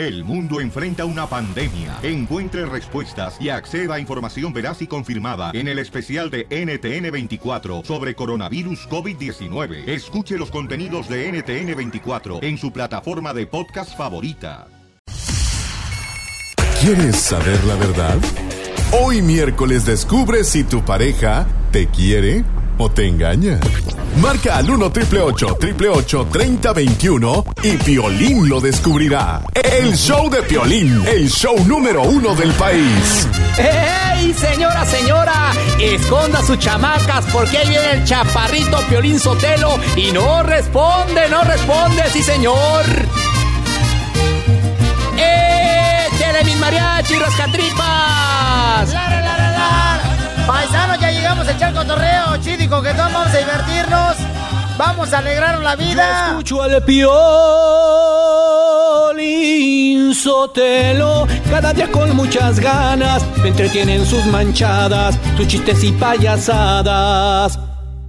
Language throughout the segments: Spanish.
El mundo enfrenta una pandemia. Encuentre respuestas y acceda a información veraz y confirmada en el especial de NTN24 sobre coronavirus COVID-19. Escuche los contenidos de NTN24 en su plataforma de podcast favorita. ¿Quieres saber la verdad? Hoy miércoles descubre si tu pareja te quiere o te engaña. Marca al 1 triple 888 3021 y Piolín lo descubrirá. El show de Piolín, el show número uno del país. ¡Ey, señora, señora! Esconda sus chamacas porque ahí viene el chaparrito Piolín Sotelo y no responde, no responde, sí, señor. ¡Échale mis mariachi, rascatripas! ¡Lara, lara, lara! Paisanos, ya llegamos a echar cotorreo, chido que vamos a divertirnos. Vamos a alegrar la vida. Escucho al Piolín Sotelo cada día con muchas ganas. Me entretienen sus manchadas, sus chistes y payasadas.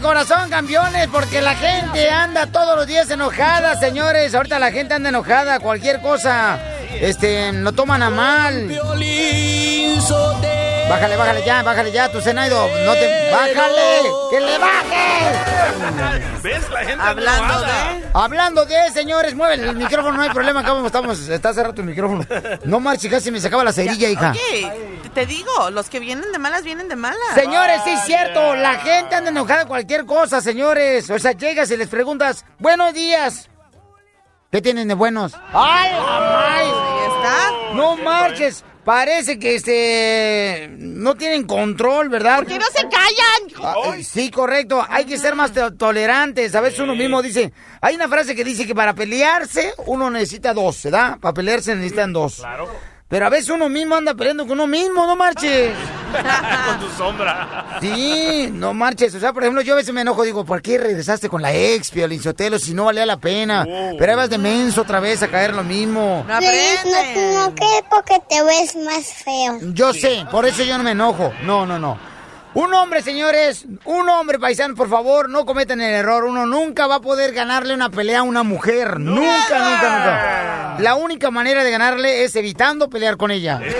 corazón, campeones, porque la gente anda todos los días enojada, señores. Ahorita la gente anda enojada, cualquier cosa, este, lo toman a mal. Bájale, bájale ya, bájale ya, tu Zenaido, no te... ¡Bájale! ¡Que le baje! ¿Ves? La gente Hablando de... Hablando de, señores, mueve el micrófono, no hay problema, acá estamos, está cerrado el micrófono. No marches, casi me sacaba la cerilla, hija. Oye, te- digo, los que vienen de malas vienen de malas. Señores, sí es cierto, la gente anda enojada cualquier cosa, señores. O sea, llegas y les preguntas, buenos días. ¿Qué tienen de buenos? ¡Ay, mamá! está. No marches. Parece que este no tienen control, ¿verdad? ¿Por qué no se callan? Ah, sí, correcto. Hay que ser más to- tolerantes. A veces uno mismo dice. Hay una frase que dice que para pelearse uno necesita dos, ¿verdad? Para pelearse necesitan dos. Claro. Pero a veces uno mismo anda peleando con uno mismo, no marches. Con tu sombra. Sí, no marches. O sea, por ejemplo, yo a veces me enojo, digo, ¿por qué regresaste con la ex, Piolín Sotelo, si no valía la pena? Pero ahí vas de menso otra vez a caer lo mismo. No Feliz, aprenden. no, no, que porque te ves más feo. Yo sé, por eso yo no me enojo. No, no, no. Un hombre, señores, un hombre paisano, por favor, no cometan el error. Uno nunca va a poder ganarle una pelea a una mujer. Nunca, nunca, nunca. La única manera de ganarle es evitando pelear con ella.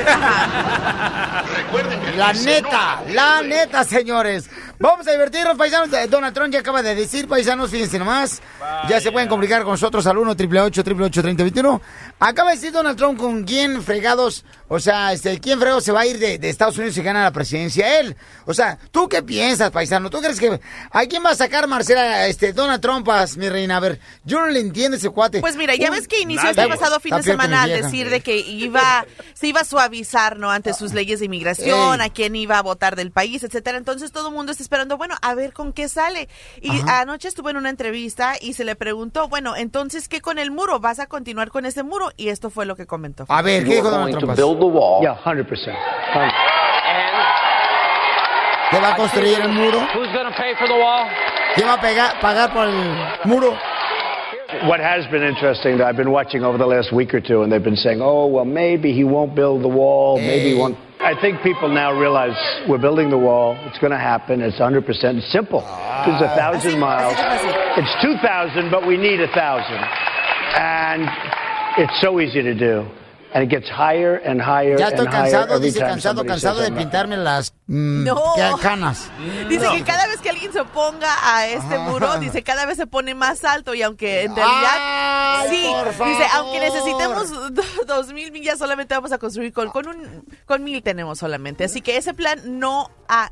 La neta, la neta, señores. Vamos a divertirnos, paisanos. Eh, Donald Trump ya acaba de decir, paisanos, fíjense nomás. Ya se pueden comunicar con nosotros al 1 888 3021 Acaba de decir Donald Trump con quién fregados, o sea, este, quién fregados se va a ir de, de Estados Unidos si gana la presidencia. Él. O sea, ¿tú qué piensas, paisano? ¿Tú crees que a quién va a sacar Marcela, este, Donald Trump, as, mi reina? A ver, yo no le entiendo ese cuate. Pues mira, ya ves que inició nadie. este pasado fin de Está semana al decir de que iba, se iba a suavizar, ¿no? Ante sus leyes de inmigración, Ey. a quién iba a votar del país, etcétera. Entonces todo el mundo está esperando, bueno, a ver con qué sale. Y Ajá. anoche estuvo en una entrevista y se le preguntó, bueno, entonces, ¿qué con el muro? ¿Vas a continuar con ese muro? Y esto fue lo que comentó. A ver, ¿qué dijo Donald Trump? Build the wall. Yeah, 100%. ¿Qué va a construir el muro? Who's going to pay for the wall? ¿Quién va a pegar, pagar por el muro? What has been interesting that I've been watching over the last week or two, and they've been saying, oh, well, maybe he won't build the wall, maybe he eh. won't. I think people now realize we're building the wall. It's going to happen. It's 100% It's simple. Ah. There's a thousand miles. It's 2,000, but we need a thousand. And it's so easy to do. And it gets higher and higher Ya estoy and higher cansado, every dice cansado, cansado de pintarme las mm, No. ca- canas. Dice No. que cada vez que alguien se oponga a este Ajá. muro, dice cada vez se pone más alto y aunque en realidad Ay, sí, dice aunque necesitemos do- dos mil millas solamente vamos a construir con con un con mil tenemos solamente, así que ese plan no ha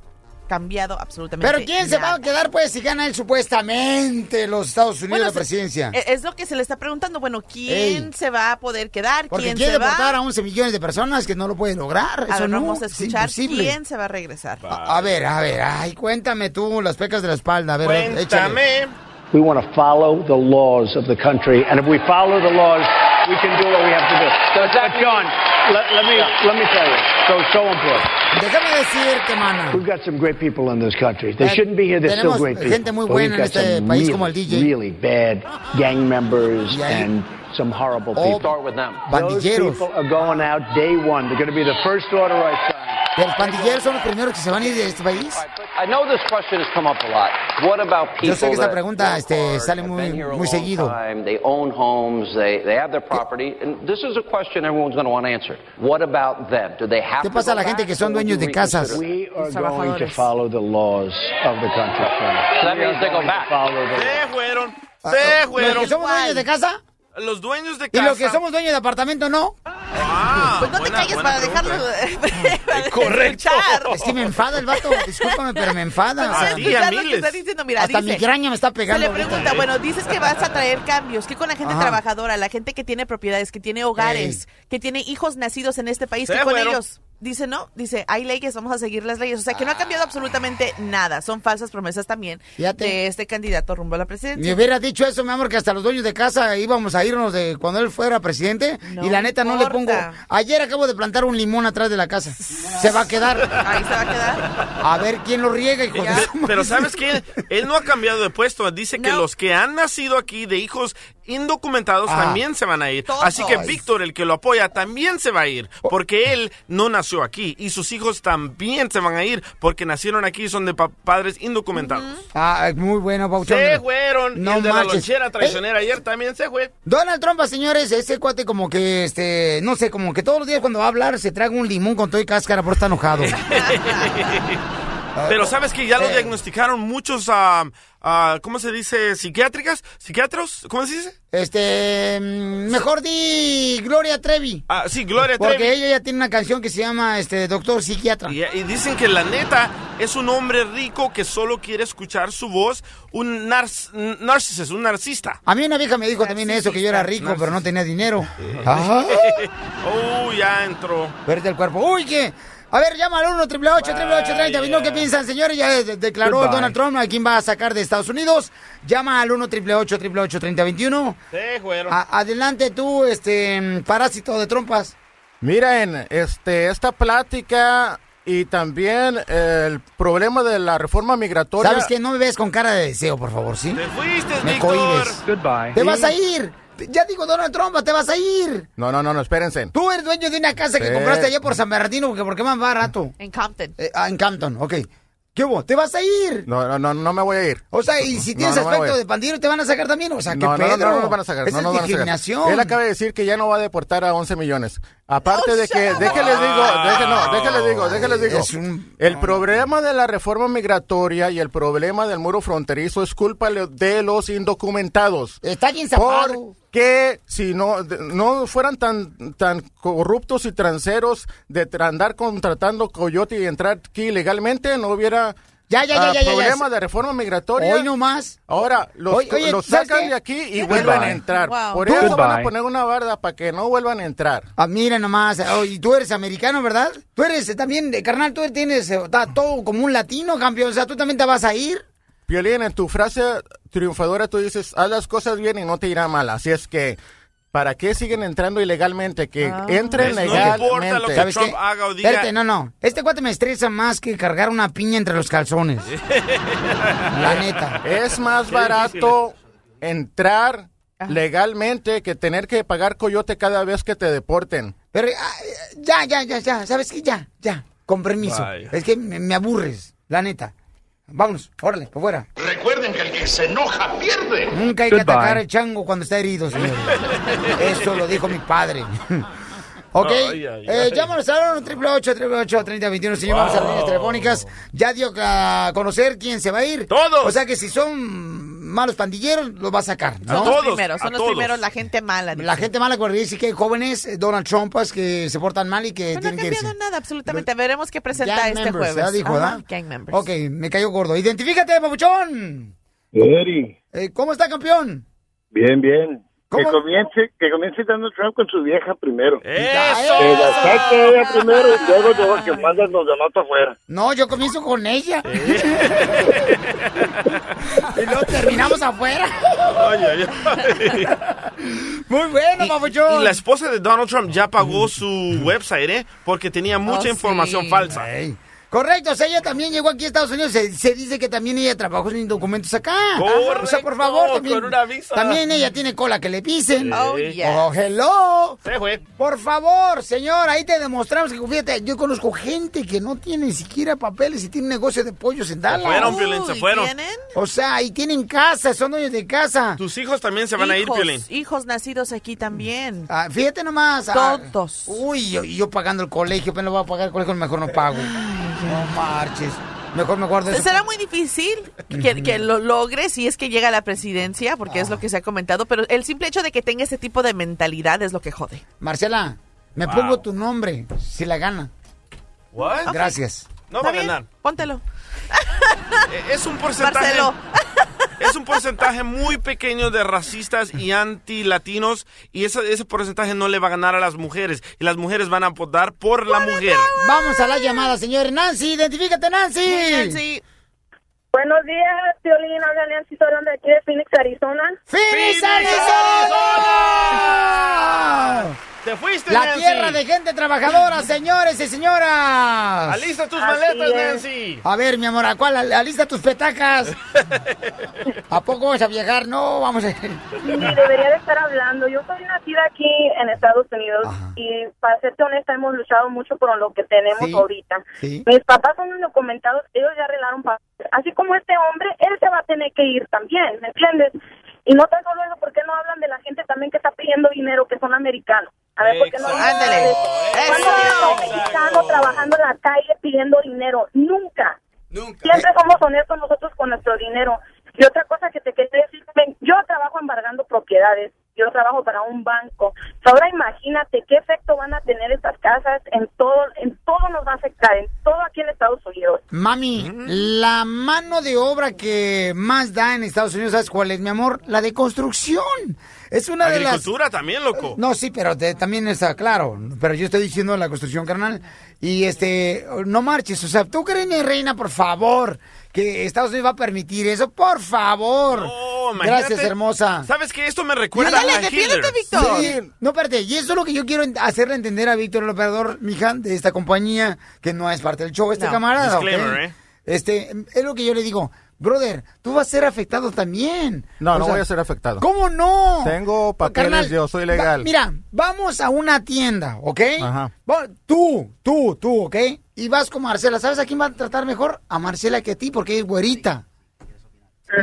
cambiado absolutamente. Pero ¿quién se va a quedar pues si gana él supuestamente los Estados Unidos Bueno, la presidencia? e- Es lo que se le está preguntando. Bueno, ¿quién Ey. se va a poder quedar? Porque ¿Quién quiere se va? deportar a 11 millones de personas que no lo puede lograr. A Eso ver, no, vamos a es escuchar imposible. quién se va a regresar. A, a ver, a ver, ay, cuéntame tú las pecas de la espalda, a ver, échale. Cuéntame. We want to follow the laws of the country, and if we follow the laws, we can do what we have to do. But, John, let, let me let me tell you, so so important. Déjame decirte, mana. We've got some great people in this country. They Eh, shouldn't be here. They're still great people. gente muy But buena we've en got este some país really, como el DJ. really bad gang members Y and some horrible Oh, people. Start with them. Those people are going out day one. They're going to be the first order I sign. ¿Los pandilleros son los primeros que se van a ir de este país? I know this question has come up a lot. What about people Yo sé que esta pregunta este, sale muy, been here a muy long seguido. time, they own homes, they, they have their property, and this is a question everyone's going to want to answer. What about them? Do they have ¿Qué to pasa a go la gente back, que son dueños de casas? We are going to follow the laws of the country. So that means they go back. Se fueron. Ah, Se ¿Los fueron. que somos dueños de casa? Los dueños de ¿Y casa. los que somos dueños de apartamento no? Ah, Pues no te calles para pregunta. dejarlo para Correcto. escuchar. Es que me enfada el vato. Discúlpame, pero me enfada. a lo que está diciendo, mira, hasta dice, migraña me está Se pegando. le ahorita. pregunta, bueno, dices que vas a traer cambios, ¿qué con la gente Ajá. trabajadora, la gente que tiene propiedades, que tiene hogares, que tiene hijos nacidos en este país, Se que con fueron. ellos? Dice, no, dice, hay leyes, vamos a seguir las leyes. O sea, que no ha cambiado absolutamente nada. Son falsas promesas también Fíjate. de este candidato rumbo a la Me presidencia. hubiera dicho eso, mi amor, que hasta los dueños de casa íbamos a irnos de cuando él fuera presidente. No y la neta no le pongo. Ayer acabo de plantar un limón atrás de la casa. Se va a quedar. Ahí se va a quedar. A ver quién lo riega, hijo de. Pero ¿sabes qué? Él no ha cambiado de puesto. Dice que los que han nacido aquí de hijos indocumentados Ah. también se van a ir. Todos. Así que Víctor, el que lo apoya, también se va a ir. Porque él no nació aquí. Y sus hijos también se van a ir porque nacieron aquí y son de pa- padres indocumentados. Ah, muy bueno, Pauchón. Se fueron. No y el de la lonchera Eh, traicionera ayer también se fue. Donald Trump, señores, ese cuate como que, este, no sé, como que todos los días cuando va a hablar se traga un limón con todo y cáscara por estar enojado. Pero sabes que ya lo diagnosticaron muchos, ah, ah, ¿cómo se dice? ¿Psiquiátricas? ¿Psiquiatros? ¿Cómo se dice? Este, mm, mejor di Gloria Trevi. Ah, sí, Gloria Porque Trevi. ella ya tiene una canción que se llama, este, Doctor Psiquiatra. Y, y dicen que la neta es un hombre rico que solo quiere escuchar su voz, un nar- narcisista, un narcisista. A mí una vieja me dijo también eso, que yo era rico, pero no tenía dinero. Ah, Oh, ya entró. verte el cuerpo. Uy, ¿qué? A ver, llama al 1 888 30 ¿No qué piensan, señores? Ya de- declaró Goodbye. Donald Trump a quién va a sacar de Estados Unidos. Llama al 1 888 3021 Se fueron. A- Adelante tú, este, parásito de trompas. Miren, este, esta plática y también el problema de la reforma migratoria. ¿Sabes qué? No me ves con cara de deseo, por favor, ¿sí? Te fuiste, Me Víctor. cohibes. Goodbye. Te vas a ir. Ya digo, Donald Trump, te vas a ir. No, no, no, no, espérense. Tú eres dueño de una casa que compraste allá por San Bernardino, porque ¿por qué más barato? En Compton. Eh, ah, en Campton, ok. ¿Qué hubo? ¿Te vas a ir? No, no, no, no me voy a ir. O sea, y si tienes no aspecto de pandillero, ¿te van a sacar también? O sea, ¿qué No, no, pedo? no, no, no nos van a sacar. Esa no es a sacar. discriminación. Él acaba de decir que ya no va a deportar a 11 millones. Aparte de que, déjenles digo, déjenles, no, déjenles digo, déjenles digo. Es un- El problema de la reforma migratoria y el problema del muro fronterizo es culpa de los indocumentados. Está bien zapado. Porque si no, no fueran tan, tan corruptos y transeros de andar contratando coyote y entrar aquí ilegalmente, no hubiera Ya, ya, ya, ah, ya, ya, ya. problema de reforma migratoria. Hoy nomás. Ahora los, Oye, oye, los ¿sabes sacan qué? de aquí y Qué vuelven a Goodbye. entrar. Wow. Por eso van a Goodbye. poner una barda para que no vuelvan a entrar. Ah, mira nomás. Oh, y tú eres americano, ¿verdad? Tú eres eh, también, eh, carnal, tú tienes, eh, está todo como un latino, campeón. O sea, tú también te vas a ir. Piolín, en tu frase triunfadora tú dices, haz las cosas bien y no te irá mal. Así es que, ¿para qué siguen entrando ilegalmente? Que entren ¿Ves? No legalmente. importa lo que ¿Sabes Trump qué? haga o diga. Espérate, no, no. Este cuate me estresa más que cargar una piña entre los calzones. La neta. Es más Qué barato entrar legalmente que tener que pagar coyote cada vez que te deporten. Pero ah, ya, ya, ya, ya. ¿Sabes qué? Ya, ya. Con permiso. Vaya. Es que me, me aburres, la neta. Vámonos, órale, por fuera. Que se enoja pierde. Nunca hay que Goodbye. atacar al chango cuando está herido, señor. Eso lo dijo mi padre. Ok, Ay, ay, eh, ay. llámanos al 1 888 3021 señor, vamos a las líneas telefónicas. Ya dio a conocer quién se va a ir. Todos. O sea que si son malos pandilleros, los va a sacar, ¿no? Son todos, los primeros, a son los todos. primeros, la gente mala. dice. La gente mala cuando dice que hay jóvenes, eh, Donald Trumpas, que se portan mal y que Pero no ha tienen que irse. cambiado nada, absolutamente. Veremos qué presenta Gang este members, jueves. ya dijo, Ajá, ¿verdad? Gang members. Ok, me cayó gordo. Identifícate, papuchón. Eri, Eh, ¿Cómo está, campeón? bien, bien. Que comience, que comience Donald Trump con su vieja primero. ¡Eso! Que la saque ella primero y luego luego que mandan los demás para afuera. No, yo comienzo con ella. y luego terminamos afuera. Ay, ay, ay. Muy bueno, papuchón. Y la esposa de Donald Trump ya pagó su website, ¿eh? Porque tenía mucha Oh, información sí. falsa. Correcto, o sea, ella también llegó aquí a Estados Unidos. Se, se dice que también ella trabajó sin documentos acá. Correcto, o sea, por favor, también. con una visa. También ella tiene cola que le pisen. Oh. Oh, hello. Se fue. Por favor, señor, ahí te demostramos que, fíjate, yo conozco gente que no tiene ni siquiera papeles y tiene un negocio de pollos en Dallas. fueron, Piolín, se fueron. ¿tienen? O sea, y tienen casa, son dueños de casa. Tus hijos también se van a ir, hijos, Piolín. hijos nacidos aquí también. Ah, fíjate nomás. ah, Todos. uy, yo, yo pagando el colegio, pero no voy a pagar el colegio, mejor no pago. No marches. Mejor me guardo eso. Será muy difícil que, que lo logre si es que llega a la presidencia, porque es lo que se ha comentado, pero el simple hecho de que tenga este tipo de mentalidad es lo que jode. Marcela, me Wow. pongo tu nombre si la gana. What? Gracias. No va a ganar. Póntelo. Eh, Es un porcentaje. Marcelo. Es un porcentaje muy pequeño de racistas y anti-latinos y ese, ese porcentaje no le va a ganar a las mujeres y las mujeres van a votar por la mujer. Vamos a la llamada, señor. Nancy, identifícate, Nancy. Nancy. Buenos días, Violín. Habla Nancy Torón de aquí de Phoenix, Arizona. ¡Phoenix, Arizona! ¡Te fuiste, La Nancy! tierra de gente trabajadora, señores y señoras. ¡Alista tus Así maletas, es. Nancy! A ver, mi amor, ¿a cuál? Al- Alista tus petacas. ¿A poco vas a viajar? No, vamos a... Sí, debería de estar hablando. Yo soy nacida aquí en Estados Unidos y para serte honesta hemos luchado mucho por lo que tenemos Sí, ahorita. sí. Mis papás son indocumentados, ellos ya arreglaron papeles. Así como este hombre, él se va a tener que ir también, ¿me entiendes? Y no tan solo eso, ¿por qué no hablan de la gente también que está pidiendo dinero, que son americanos? A ver, ¿por qué no Ándale. ¿Cuándo un mexicano trabajando en la calle pidiendo dinero? Nunca. Siempre somos honestos nosotros con nuestro dinero. Y otra cosa que te quería decir, ven, yo trabajo embargando propiedades, yo trabajo para un banco. Ahora imagínate qué efecto van a tener estas casas en todo, en todo nos va a afectar, en todo aquí en Estados Unidos. Mami, la mano de obra que más da en Estados Unidos, ¿sabes cuál es, mi amor? La de construcción. Es una de las... Agricultura también, loco. No, sí, pero te- también está claro. Pero yo estoy diciendo la construcción, carnal. Y este, no marches. O sea, tú crees, mi reina, por favor, que Estados Unidos va a permitir eso. Por favor. Oh. Gracias, hermosa. ¿Sabes que Esto me recuerda Dale, a defiéndete. Víctor. Sí, no, espérate, y eso es lo que yo quiero hacerle entender a Víctor, el operador, mija, de esta compañía, que no es parte del show, este No. camarada. Disclaimer, ¿eh? Este, es lo que yo le digo, brother, tú vas a ser afectado también. No, O no sea, voy a ser afectado. ¿Cómo no? Tengo papeles, Carnal, yo soy va- legal. mira, vamos a una tienda, ¿ok? Ajá. Va- Tú, tú, tú, ¿ok? Y vas con Marcela. ¿Sabes a quién va a tratar mejor? A Marcela que a ti, porque es güerita.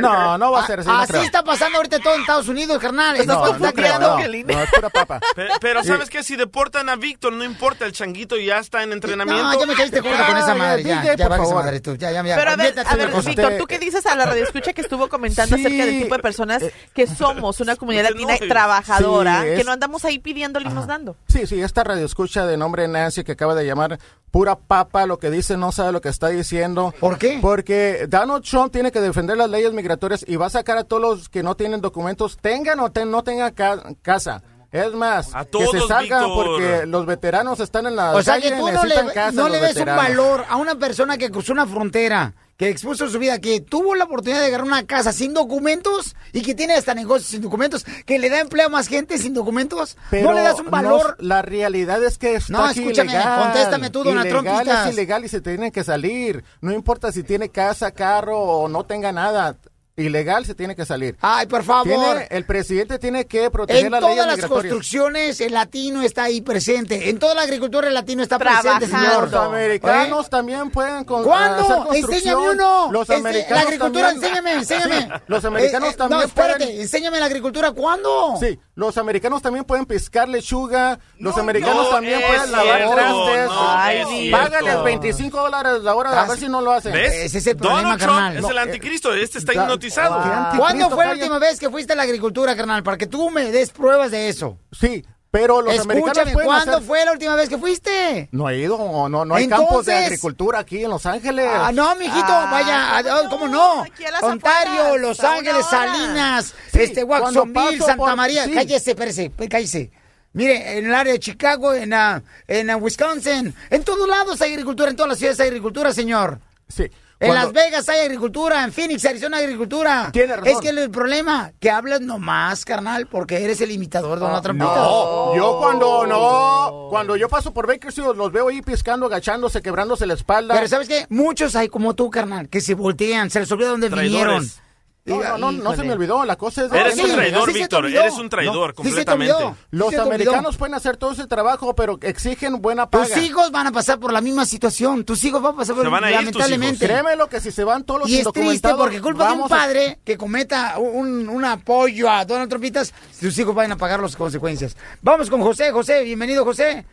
No, no va a ser así. no Así creo. está pasando ahorita todo en Estados Unidos, carnal. Estás No, está no creo, no. No, es pura papa. Pe- Pero ¿sabes qué? Si deportan a Víctor, no importa, el changuito ya está en entrenamiento. No, ya me caíste gordo con esa Ya, madre. Ya, DJ, ya, por madre tú. Ya, ya, ya. Pero a ver, a ver. Víctor, ¿tú qué dices a la radio escucha que estuvo comentando Sí. acerca del tipo de personas que somos una comunidad latina enojes. trabajadora, Sí, es- que no andamos ahí pidiéndole y nos dando? Sí, sí, esta radio escucha de nombre Nancy que acaba de llamar pura papa, lo que dice no sabe lo que está diciendo. ¿Por qué? Porque Donald Trump tiene que defender las leyes migratorias y va a sacar a todos los que no tienen documentos, tengan o ten- no tengan ca- casa. Es más, A que todos, se salgan Víctor. porque los veteranos están en la O sea calle, que tú no necesitan le, casa no le des un valor a una persona que cruzó una frontera, que expuso su vida, que tuvo la oportunidad de agarrar una casa sin documentos y que tiene hasta negocios sin documentos, que le da empleo a más gente sin documentos. Pero no le das un valor. no, la realidad es que está No, escúchame, ilegal. contéstame tú, Donald Trump, es ilegal y se tiene que salir. No importa si tiene casa, carro o no tenga nada. Ilegal se tiene que salir. Ay, por favor. Tiene- el presidente tiene que proteger En las leyes todas las construcciones el latino está ahí presente. En toda la agricultura el latino está Trabajando. presente, señor. Los americanos también pueden con, ¿Cuándo? hacer construcción. Enséñame uno. Los americanos la agricultura, también- enséñame, enséñame. Sí, los americanos Eh, eh, también No, espérate, pueden- enséñame la agricultura. ¿Cuándo? Sí, los americanos también pueden piscar lechuga, los No, americanos no también pueden lavar trastes. no Ay, es cierto. Págales 25 dólares la hora, a ver si no lo hacen. ¿Ves? Ese es el problema, Donald Trump carnal. es No, el anticristo, este está da- ¿Cuándo fue la última vez que fuiste a la agricultura, carnal? Para que tú me des pruebas de eso. Sí, Pero los americanos Escúchame, ¿cuándo hacer- fue la última vez que fuiste? No he ido, no, no hay campos de agricultura aquí en Los Ángeles. Ah, no, mijito, vaya, ah, ¿cómo no? las Ontario, afueras, Los Ángeles. Salinas, Sí, este, Watsonville, Santa por- María. sí. Cállese, espérese, pues, cállese. Mire, en el área de Chicago, en, ah, en ah, Wisconsin, en todos lados hay agricultura, en todas las ciudades hay agricultura, señor. Sí. En Las Vegas hay agricultura, en Phoenix, Arizona hay agricultura. Tiene razón. Es que el problema, que hablas nomás, carnal, porque eres el imitador, Donald Trump. No, yo cuando no, cuando yo paso por Bakersfield los veo ahí piscando, agachándose, quebrándose la espalda. Pero ¿sabes qué? Muchos hay como tú, carnal, que se voltean, se les olvida dónde Traidores. vinieron. No, no, no, no se me olvidó, la cosa es... Eres un traidor, sí Víctor. Eres un traidor, No, sí completamente. Los Sí americanos pueden hacer todo ese trabajo, pero exigen buena paga. Tus hijos van a pasar por la misma situación. Tus hijos van a pasar por Se van a ir tus lamentablemente. Créeme lo que si se van todos los Y es triste porque culpa de un a- padre que cometa un, un apoyo a Donald Trumpitas, sus hijos van a pagar las consecuencias. Vamos con José. José, bienvenido, José.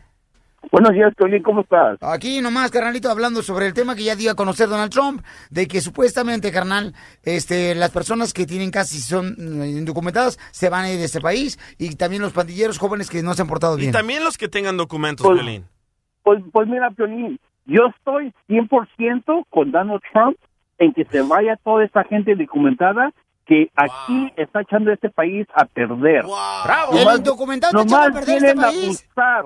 Buenos días, Tony, ¿cómo estás? Aquí nomás, carnalito, hablando sobre el tema que ya dio a conocer Donald Trump, de que supuestamente, carnal, este, las personas que tienen casi son mm, indocumentadas se van a ir de este país y también los pandilleros jóvenes que no se han portado Y bien. también los que tengan documentos, Pues- Violín. Pues, pues mira, Piolín, yo estoy 100% con Donald Trump en que se vaya toda esta gente documentada que aquí está echando este país a perder. El Nomás- indocumentado está echando a nomás perder este país. abusar,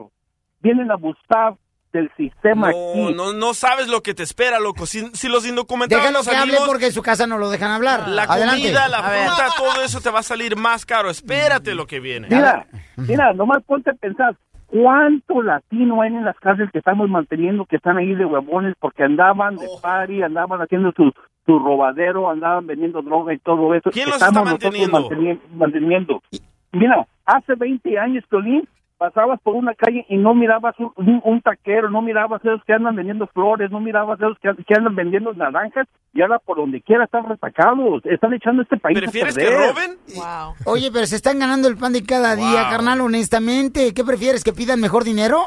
vienen a abusar del sistema No, aquí. no, no sabes lo que te espera, loco. Si, si los indocumentados Déjalo no que hable porque en su casa no lo dejan hablar. la Adelante. comida, la fruta, todo eso te va a salir más caro. Espérate lo que viene. Mira, mira, nomás ponte a pensar, ¿cuánto latino hay en las cárceles que estamos manteniendo, que están ahí de huevones porque andaban de party, andaban haciendo su, su robadero, andaban vendiendo droga y todo eso? ¿Quién los está estamos manteniendo? manteni- manteniendo. Mira, hace 20 años, Tolín, pasabas por una calle y no mirabas un, un- un taquero, no mirabas esos que andan vendiendo flores, no mirabas esos que, que andan vendiendo naranjas, y ahora por donde quiera están retacados, están echando este país ¿Prefieres a que perder. roben? Wow. Oye, pero se están ganando el pan de cada día, carnal, honestamente. ¿Qué prefieres, que pidan mejor dinero?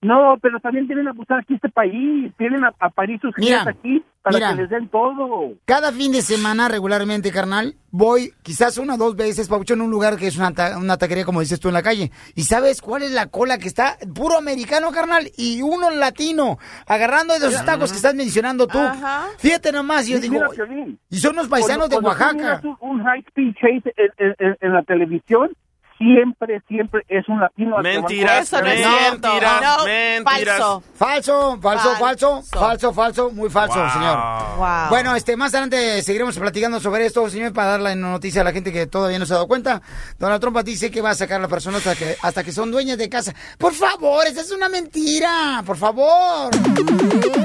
No, pero también tienen a buscar aquí este país, tienen a, a parir sus Mira, aquí para mira. que les den todo. Cada fin de semana, regularmente, carnal, voy quizás una o dos veces, Pabuchón, en un lugar que es una, ta- una taquería, como dices tú, en la calle. ¿Y sabes cuál es la cola que está? Puro americano, carnal, y uno latino, agarrando de esos tacos que estás mencionando tú. Ajá. Fíjate nomás, yo digo, Mira, y son los paisanos de tú Oaxaca. miras Un, un high speed chase en, en- en- en la televisión, siempre, siempre es un latino. Mentiras, no mentiras, No, mentiras. falso. Falso, falso, falso, Falso. falso, falso, muy falso, Wow. señor. Wow. Bueno, este, más adelante seguiremos platicando sobre esto, señor, para dar la noticia a la gente que todavía no se ha dado cuenta. Donald Trump dice que va a sacar a las personas hasta que, hasta que son dueñas de casa. Por favor, esa es una mentira, por favor.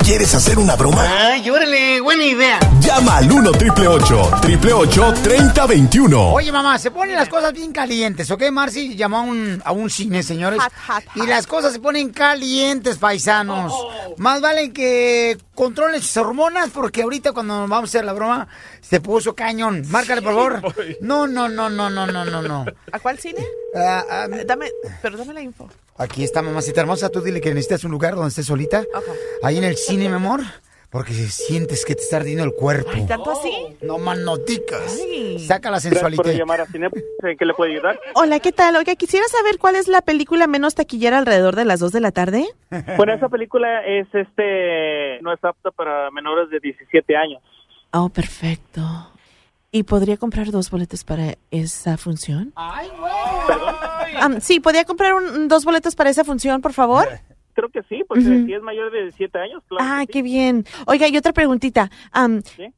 ¿Quieres hacer una broma? Ay, órale, buena idea. Llama al 1 888 888 3021 Oye, mamá, se ponen las cosas bien calientes, ¿ok? Marcy llamó a un, a un cine, señores. Hot, hot, hot. Y las cosas se ponen calientes, paisanos. Más vale que controlen sus hormonas, porque ahorita cuando vamos a hacer la broma, se puso cañón. Márcale, por favor. No, no, no, no, no, no, no, no. ¿A cuál cine? Ah, Eh, Dame, pero dame la info. aquí está, mamacita hermosa. Tú dile que necesitas un lugar donde estés solita. Ajá. Ahí en el cine, mi amor. Porque sientes que te está ardiendo el cuerpo. ¿Tanto así? No manoticas. Ay. Saca la sensualidad. llamar a. ¿En qué le puede ayudar? Hola, ¿qué tal? Oiga, quisiera saber cuál es la película menos taquillera alrededor de las 2 de la tarde. Bueno, esa película es este no es apta para menores de 17 años. Oh, perfecto. ¿Y podría comprar dos boletos para esa función? Am, sí, ¿podría comprar un- dos boletos para esa función, por favor? Creo que sí, porque Ujú. si es mayor de 17 años, claro. Ah, sí. qué bien. Oiga, y otra preguntita.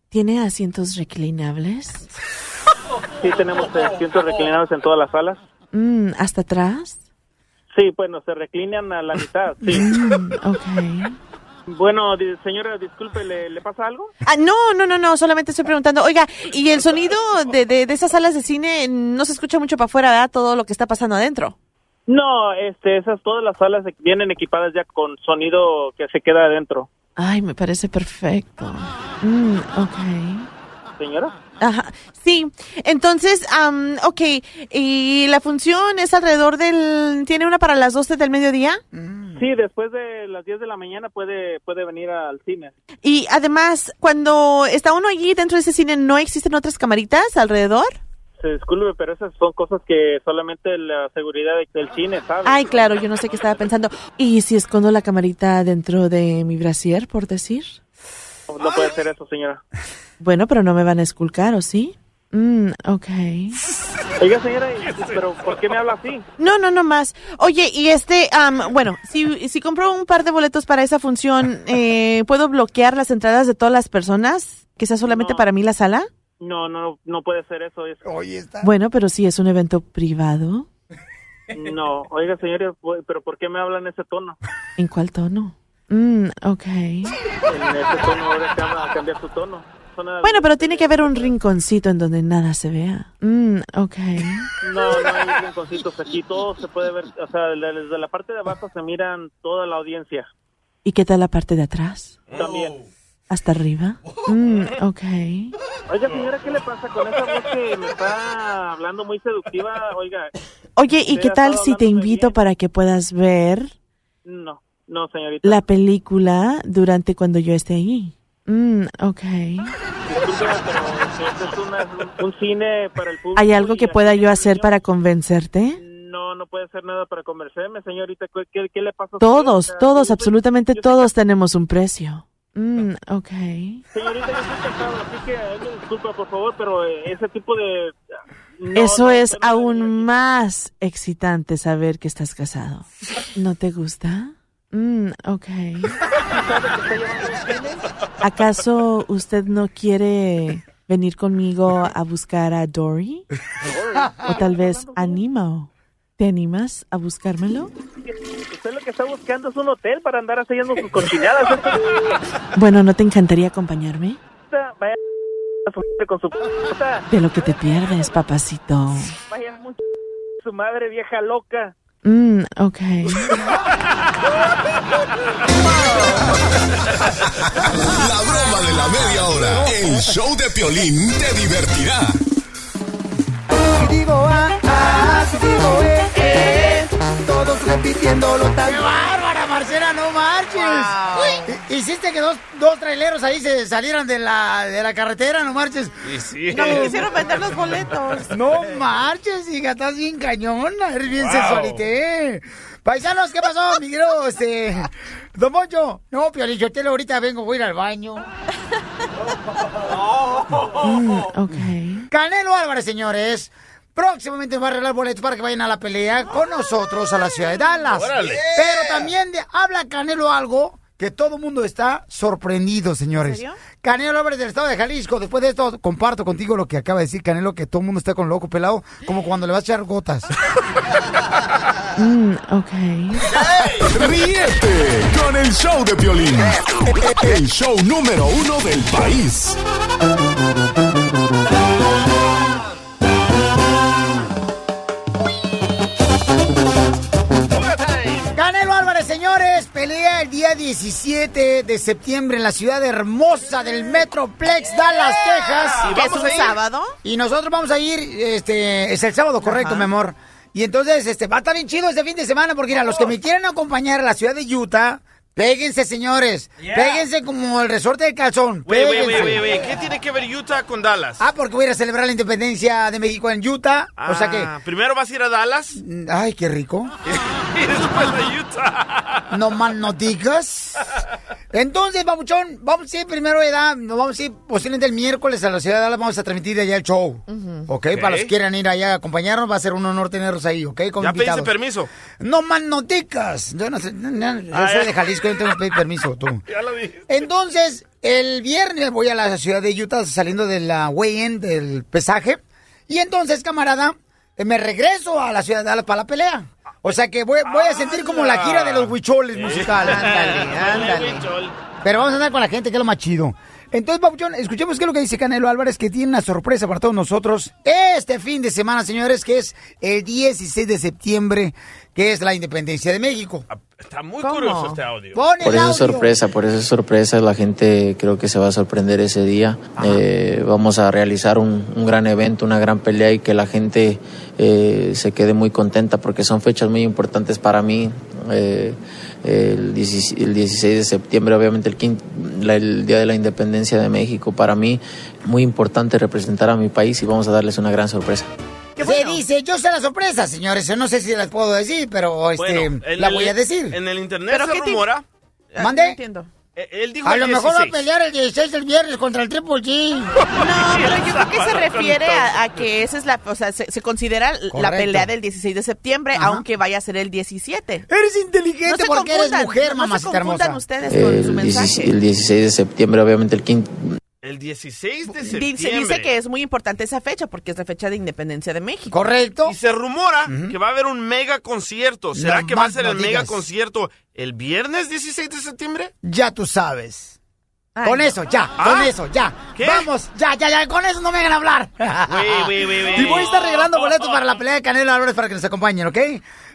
¿Tiene asientos reclinables? Sí, tenemos eh, asientos reclinados en todas las salas. Mm, ¿Hasta atrás? Sí, bueno, se reclinan a la mitad. Sí. Mm, ok. Bueno, señora, disculpe, ¿le, le pasa algo? Ah, no, no, no, no, solamente estoy preguntando. Oiga, ¿y el sonido de, de, de esas salas de cine no se escucha mucho para afuera, verdad? Todo lo que está pasando adentro. No, este, esas todas las salas vienen equipadas ya con sonido que se queda adentro. Ay, me parece perfecto. Mm, ok. Señora. Ajá, sí. Entonces, am, ok, ¿y la función es alrededor del... ¿Tiene una para las 12 del mediodía? Sí, después de las 10 de la mañana puede puede venir al cine. Y además, cuando está uno allí dentro de ese cine, ¿no existen otras camaritas alrededor? Este, disculpe, pero esas son cosas que solamente la seguridad del cine sabe. Ay, claro, yo no sé qué estaba pensando. ¿Y si escondo la camarita dentro de mi brasier, por decir? No, puede ser eso, señora. Bueno, pero no me van a esculcar, ¿o sí? Mm, ok. Oiga, señora, ¿y- pero ¿por qué me habla así? No, no, no más. Oye, y este, am, bueno, si, si compro un par de boletos para esa función, eh, ¿puedo bloquear las entradas de todas las personas? ¿Que sea solamente No. para mí la sala? No, no, no puede ser eso. Es... Bueno, pero si es un evento privado, No, oiga, señora, pero ¿por qué me habla en ese tono? ¿en cuál tono? Mm, ok. En ese tono ahora cambia, cambia su tono. Suena- Bueno, pero tiene que haber un rinconcito en donde nada se vea. Mm, ok. No, no hay rinconcitos aquí, todo se puede ver, o sea, desde la parte de abajo se miran toda la audiencia. ¿Y qué tal la parte de atrás? También. ¿Hasta arriba? Mm, ok. Oiga, señora, ¿qué le pasa con esa voz que me está hablando muy seductiva? Oiga. Oye, ¿y qué tal si te invito para que puedas ver No, no, señorita. la película durante cuando yo esté ahí? Mm, ok. Un cine para el público. ¿Hay algo que pueda yo hacer para convencerte? No, no puede hacer nada para convencerme, señorita. ¿Qué, qué, le pasa a usted? Todos, todos, absolutamente todos tenemos un precio. Mm, ok. Señorita, yo estoy casado, así que eh, disculpa, por favor, pero eh, ese tipo de... no, Eso no, es no, aún más excitante saber que estás casado. ¿No te gusta? Mm, ok. ¿Acaso usted no quiere venir conmigo a buscar a Dory? O tal vez a Nemo. ¿Te animas a buscármelo? Usted lo que está buscando es un hotel para andar haciendo sus cochinadas. Bueno, ¿no te encantaría acompañarme? Vaya a su madre con su puta. De lo que te pierdes, papacito. Vaya mucho su madre vieja loca. Mm, ok. La broma de la media hora. El show de Piolín te divertirá. Digo A, A, si digo E, E, todos repitiéndolo tal. ¡Qué bárbara, Marcela, no marches! Uy, Hiciste que dos, dos traileros ahí se salieran de la, de la carretera, no marches. Y sí. No me quisieron vender los boletos. No marches, hija, estás bien cañona, eres bien Wow. sensualité. Paisanos, ¿qué pasó, mi querido, este... Don Moncho? No, Piolichotelo, ahorita vengo, voy a ir al baño. Mm, ok. Canelo Álvarez, señores. Próximamente va a arreglar boletos para que vayan a la pelea con nosotros a la ciudad de Dallas. Órale. Pero también de- habla Canelo algo que todo el mundo está sorprendido, señores. serio? Canelo Álvarez del estado de Jalisco. Después de esto, comparto contigo lo que acaba de decir Canelo, que todo el mundo está con loco pelado, como cuando le vas a echar gotas. Mm, ok. Ríete con el show de Piolín. El show número uno del país. 17 de septiembre en la ciudad hermosa del Metroplex Dallas, Texas. ¿Y ¿Que es vamos un a ir? sábado? Y nosotros vamos a ir, este, es el sábado, correcto, Ajá. mi amor. Y entonces, este, va a estar bien chido este fin de semana porque, mira, los que me quieren acompañar a la ciudad de Utah, péguense, señores. Yeah. Péguense como el resorte del calzón. Wait, wait, wait. ¿Qué tiene que ver Utah con Dallas? Ah, porque voy a ir a celebrar la independencia de México en Utah. o sea que, Ah, ¿Primero vas a ir a Dallas? ay, qué rico. y después a Utah. No más no digas. Entonces, babuchón, vamos a ir primero, edad, nos vamos a ir posiblemente el miércoles a la ciudad de Dallas, vamos a transmitir allá el show. ¿Ok? Para los que quieran ir allá a acompañarnos, va a ser un honor tenerlos ahí, ¿ok? Como ¿Ya pediste permiso? No más no digas. Yo, no sé, no, no, yo Ah, soy ya. de Jalisco, yo no tengo que pedir permiso, tú. Ya lo dije. Entonces, el viernes voy a la ciudad de Utah saliendo de la weigh-in del pesaje. Y entonces, camarada, me regreso a la ciudad de Dallas para la pelea. O sea que voy, voy a sentir como la gira de los huicholes musical. Ándale, ándale. Pero vamos a andar con la gente, que es lo más chido. Entonces, Papuchón, escuchemos qué es lo que dice Canelo Álvarez, que tiene una sorpresa para todos nosotros este fin de semana, señores, que es el 16 de septiembre, que es la independencia de México. Está muy ¿Cómo? curioso este audio. Pon el Por eso audio. es sorpresa, por eso es sorpresa. La gente creo que se va a sorprender ese día. Eh, vamos a realizar un, un gran evento, una gran pelea y que la gente eh, se quede muy contenta porque son fechas muy importantes para mí. Eh, el 16, el 16 de septiembre, obviamente el, quin- la- el Día de la Independencia de México. Para mí, muy importante representar a mi país y vamos a darles una gran sorpresa. Se dice, yo sé la sorpresa, señores. Yo no sé si las puedo decir, pero este, Bueno, la el- voy a decir. En el internet ¿Pero se te- rumora. ¿Mande? No entiendo. Eh, Él dijo A el lo mejor va a 16. pelear el 16 del viernes contra el Triple G. No, pero yo creo que se refiere a, a que esa es la, o sea, se, se considera la Correcto. pelea del 16 de septiembre, Ajá. aunque vaya a ser el 17. Eres inteligente No se porque eres confundan, mujer, no mamacita se confundan hermosa. ustedes con su El 16, mensaje. el 16 de septiembre, obviamente el quinto... El 16 de septiembre. Se dice que es muy importante esa fecha porque es la fecha de independencia de México. Correcto. Y se rumora que va a haber un mega concierto. ¿Será No que va a ser no el mega digas. concierto el viernes 16 de septiembre? Ya tú sabes. Ay, con no. eso, ya, Ah. con eso, ya. ¿Qué? Vamos, ya, ya, ya, con eso no me hagan hablar. Güey, güey, güey, güey. Y voy a estar regalando boletos para la pelea de Canelo Álvarez para que nos acompañen, ¿ok?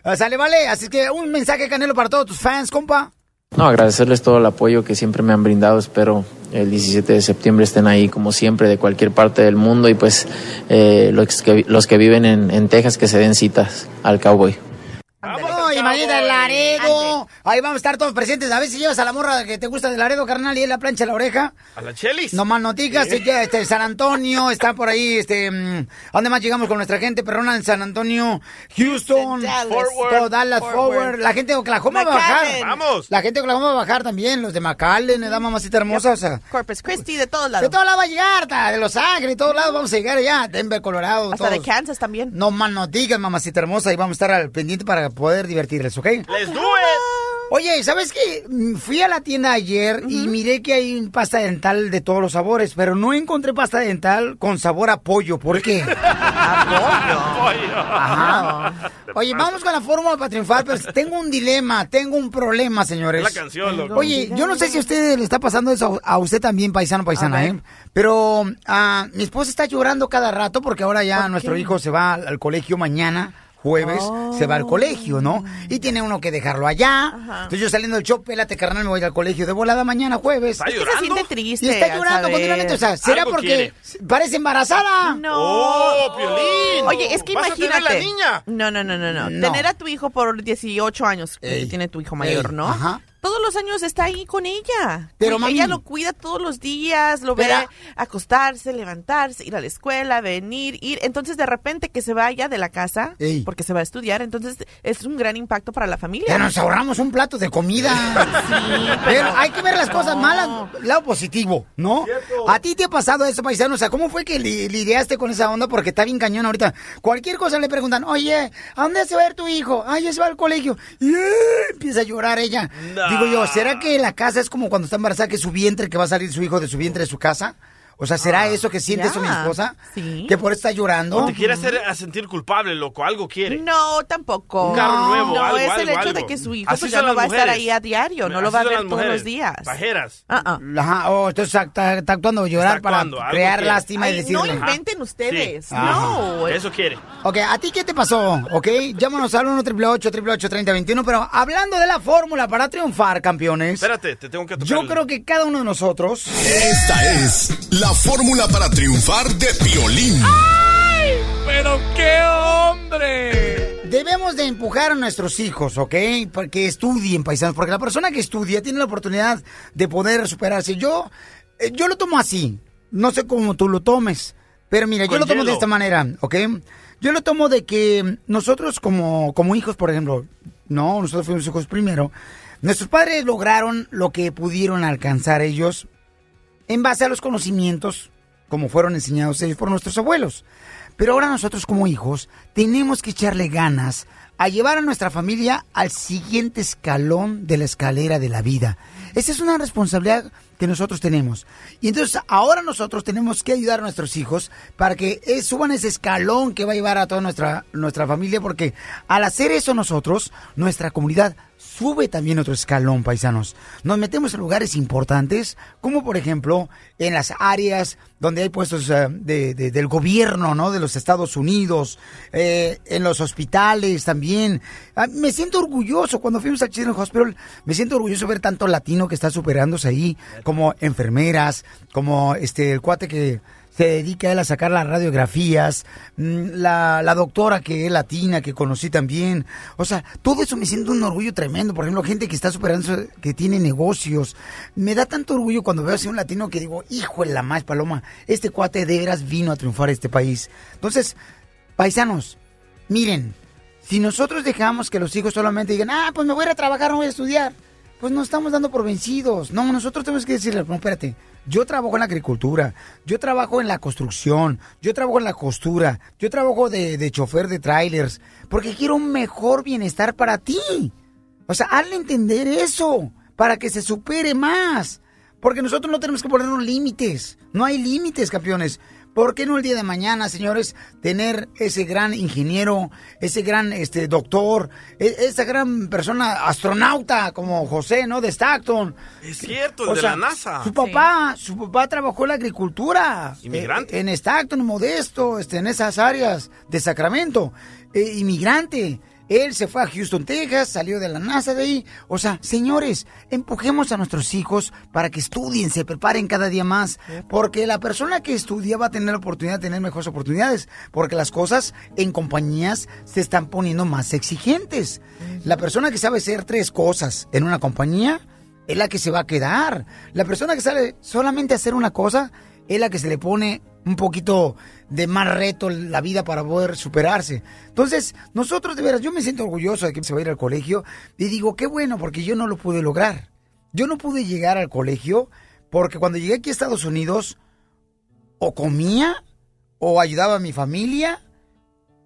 Ah, Sale, vale. Así que un mensaje, Canelo, para todos tus fans, compa. No, agradecerles todo el apoyo que siempre me han brindado. Espero el 17 de septiembre estén ahí como siempre de cualquier parte del mundo y pues eh, los, que, los que viven en, en Texas que se den citas al cowboy. No, imagínate, Laredo. Ahí vamos a estar todos presentes. A ver si llevas a la morra que te gusta de Laredo, carnal, y él la plancha la oreja. A la Chelis. No más noticas, Sí. ya, este, San Antonio, está por ahí, este, mm, ¿a dónde más llegamos con nuestra gente perrona en San Antonio, Houston, Dallas. Worth. la gente de Oklahoma va a bajar. Vamos. La gente de Oklahoma va a bajar también, los de McAllen, da mamacita hermosa, o sea, Corpus Christi, de todos de lados. todos lados va a llegar, ta, de Los Ángeles, de todos lados vamos a llegar allá, Denver, Colorado, Hasta de. Kansas también. No más noticas, mamacita hermosa, y vamos a estar al pendiente para poder divertirles, ¿ok? Let's do it. Oye, ¿sabes qué? Mm, Fui a la tienda ayer y miré que hay pasta dental de todos los sabores, pero no encontré pasta dental con sabor a pollo. ¿Por qué? Ajá. Oye, vamos con la fórmula para triunfar, pero tengo un dilema, tengo un problema, señores. Es la canción, loco. Oye, yo no sé si a usted le está pasando eso a usted también, paisano, paisana, A. ¿eh? Pero ah, mi esposa está llorando cada rato porque ahora ya ¿Por nuestro qué? hijo se va al colegio mañana. Jueves se va al colegio, ¿no? Y tiene uno que dejarlo allá. Ajá. Entonces yo saliendo del show, pélate carnal, me voy al colegio de volada mañana jueves. ¿Está Es que se llorando? siente triste. Y está llorando continuamente. O sea, ¿será porque quiere. parece embarazada? No. ¡Oh, Piolín! Oye, es que ¿Vas a tener imagínate. la niña? No, no, no, no, no. No. Tener a tu hijo por 18 años, que tiene tu hijo mayor, Ey, ¿no? ajá. Todos los años está ahí con ella. Pero, Ella lo cuida todos los días, lo ve acostarse, levantarse, ir a la escuela, venir, ir. Entonces, de repente que se vaya de la casa, Ey. porque se va a estudiar, entonces es un gran impacto para la familia. Ya nos ahorramos un plato de comida. pero hay que ver las cosas malas, lado positivo, ¿no? ¿A ti te ha pasado eso, paisano? O sea, ¿cómo fue que li- lidiaste con esa onda? Porque está bien cañón ahorita. Cualquier cosa le preguntan, oye, ¿a dónde se va a ir tu hijo? Ay, ya se va al colegio. Y ¡eh! empieza a llorar ella. No. Digo yo, ¿será que la casa es como cuando está embarazada, que su vientre, que va a salir su hijo de su vientre de su casa? O sea, ¿será eso que siente eso mi esposa? Sí. Que por eso está llorando. O te quiere hacer a sentir culpable, loco. Algo quiere. No, tampoco. Un carro nuevo, No, algo, es el algo, hecho de que su hijo Así pues, ya no va a estar ahí a diario, no lo va a ver todos los días. Pajeras. Ah, ah. Ajá, oh, entonces está, está actuando llorar Está actuando, para crear lástima y Ay, decirle. no inventen ustedes. Sí. No. Eso quiere. Ok, ¿a ti qué te pasó? Ok, llámanos al 1 888 3021 pero hablando de la fórmula para triunfar, campeones, Espérate, te tengo que tocar. yo creo que cada uno de nosotros... Esta es la fórmula para triunfar de Piolín. ¡Pero qué hombre! Debemos de empujar a nuestros hijos, ¿ok? Porque estudien, paisanos, porque la persona que estudia tiene la oportunidad de poder superarse. Yo, eh, yo lo tomo así, no sé cómo tú lo tomes, pero mira, yo lo tomo de esta manera, ¿ok? Yo lo tomo de que nosotros como, como hijos, por ejemplo, no, nosotros fuimos hijos primero, nuestros padres lograron lo que pudieron alcanzar ellos en base a los conocimientos como fueron enseñados ellos por nuestros abuelos. Pero ahora nosotros como hijos tenemos que echarle ganas a llevar a nuestra familia al siguiente escalón de la escalera de la vida. Esa es una responsabilidad que nosotros tenemos. Y entonces ahora nosotros tenemos que ayudar a nuestros hijos para que eh, suban ese escalón que va a llevar a toda nuestra, nuestra familia, porque al hacer eso nosotros, nuestra comunidad sube también otro escalón, paisanos. Nos metemos en lugares importantes, como por ejemplo en las áreas donde hay puestos eh, de- de- del gobierno, ¿no? De los Estados Unidos, eh, en los hospitales también. Ah, me siento orgulloso cuando fuimos al Children's Hospital, me siento orgulloso ver tanto latino que está superándose ahí, como enfermeras, como este el cuate que se dedica él a sacar las radiografías, mm, la, doctora que es latina, que conocí también. O sea, todo eso me siento un orgullo tremendo. Por ejemplo, gente que está superando, que tiene negocios. Me da tanto orgullo cuando veo así un latino que digo, hijo de la más paloma, este cuate de veras vino a triunfar a este país. Entonces, paisanos, miren, si nosotros dejamos que los hijos solamente digan, ah, pues me voy a ir a trabajar, no voy a estudiar, pues nos estamos dando por vencidos. No, nosotros tenemos que decirle, no, espérate, yo trabajo en la agricultura, yo trabajo en la construcción, yo trabajo en la costura, yo trabajo de, de chofer de trailers, porque quiero un mejor bienestar para ti. O sea, hazle entender eso, para que se supere más. Porque nosotros no tenemos que ponernos límites. No hay límites, campeones. ¿Por qué no el día de mañana, señores, tener ese gran ingeniero, ese gran este doctor, e- esa gran persona astronauta como José, ¿no? De Stockton. Es cierto, el O de sea, la NASA. Su papá, su papá trabajó en la agricultura. Inmigrante. Eh, en Stockton, Modesto, este, en esas áreas de Sacramento. Eh, inmigrante. Él se fue a Houston, Texas, salió de la NASA de ahí. O sea, señores, empujemos a nuestros hijos para que estudien, se preparen cada día más. Porque la persona que estudia va a tener la oportunidad de tener mejores oportunidades. Porque las cosas en compañías se están poniendo más exigentes. La persona que sabe hacer tres cosas en una compañía es la que se va a quedar. La persona que sabe solamente hacer una cosa es la que se le pone un poquito de más reto la vida para poder superarse. Entonces, nosotros de veras, yo me siento orgulloso de que se va a ir al colegio y digo, qué bueno, porque yo no lo pude lograr. Yo no pude llegar al colegio porque cuando llegué aquí a Estados Unidos, o comía, o ayudaba a mi familia,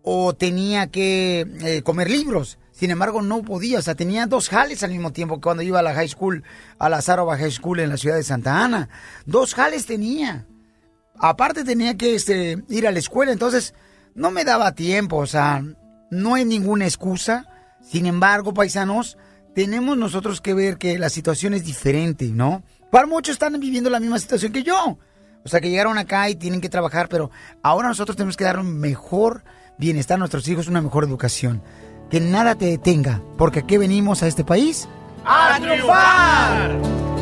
o tenía que eh, comer libros. Sin embargo, no podía. O sea, tenía dos jales al mismo tiempo que cuando iba a la high school, a la Saroba High School en la ciudad de Santa Ana. Dos jales tenía. Aparte tenía que este, ir a la escuela, entonces no me daba tiempo. O sea, no hay ninguna excusa. Sin embargo, paisanos, tenemos nosotros que ver que la situación es diferente, ¿no? Para muchos están viviendo la misma situación que yo. O sea, que llegaron acá y tienen que trabajar, pero ahora nosotros tenemos que dar un mejor bienestar a nuestros hijos, una mejor educación. Que nada te detenga, porque aquí venimos a este país ¡A triunfar!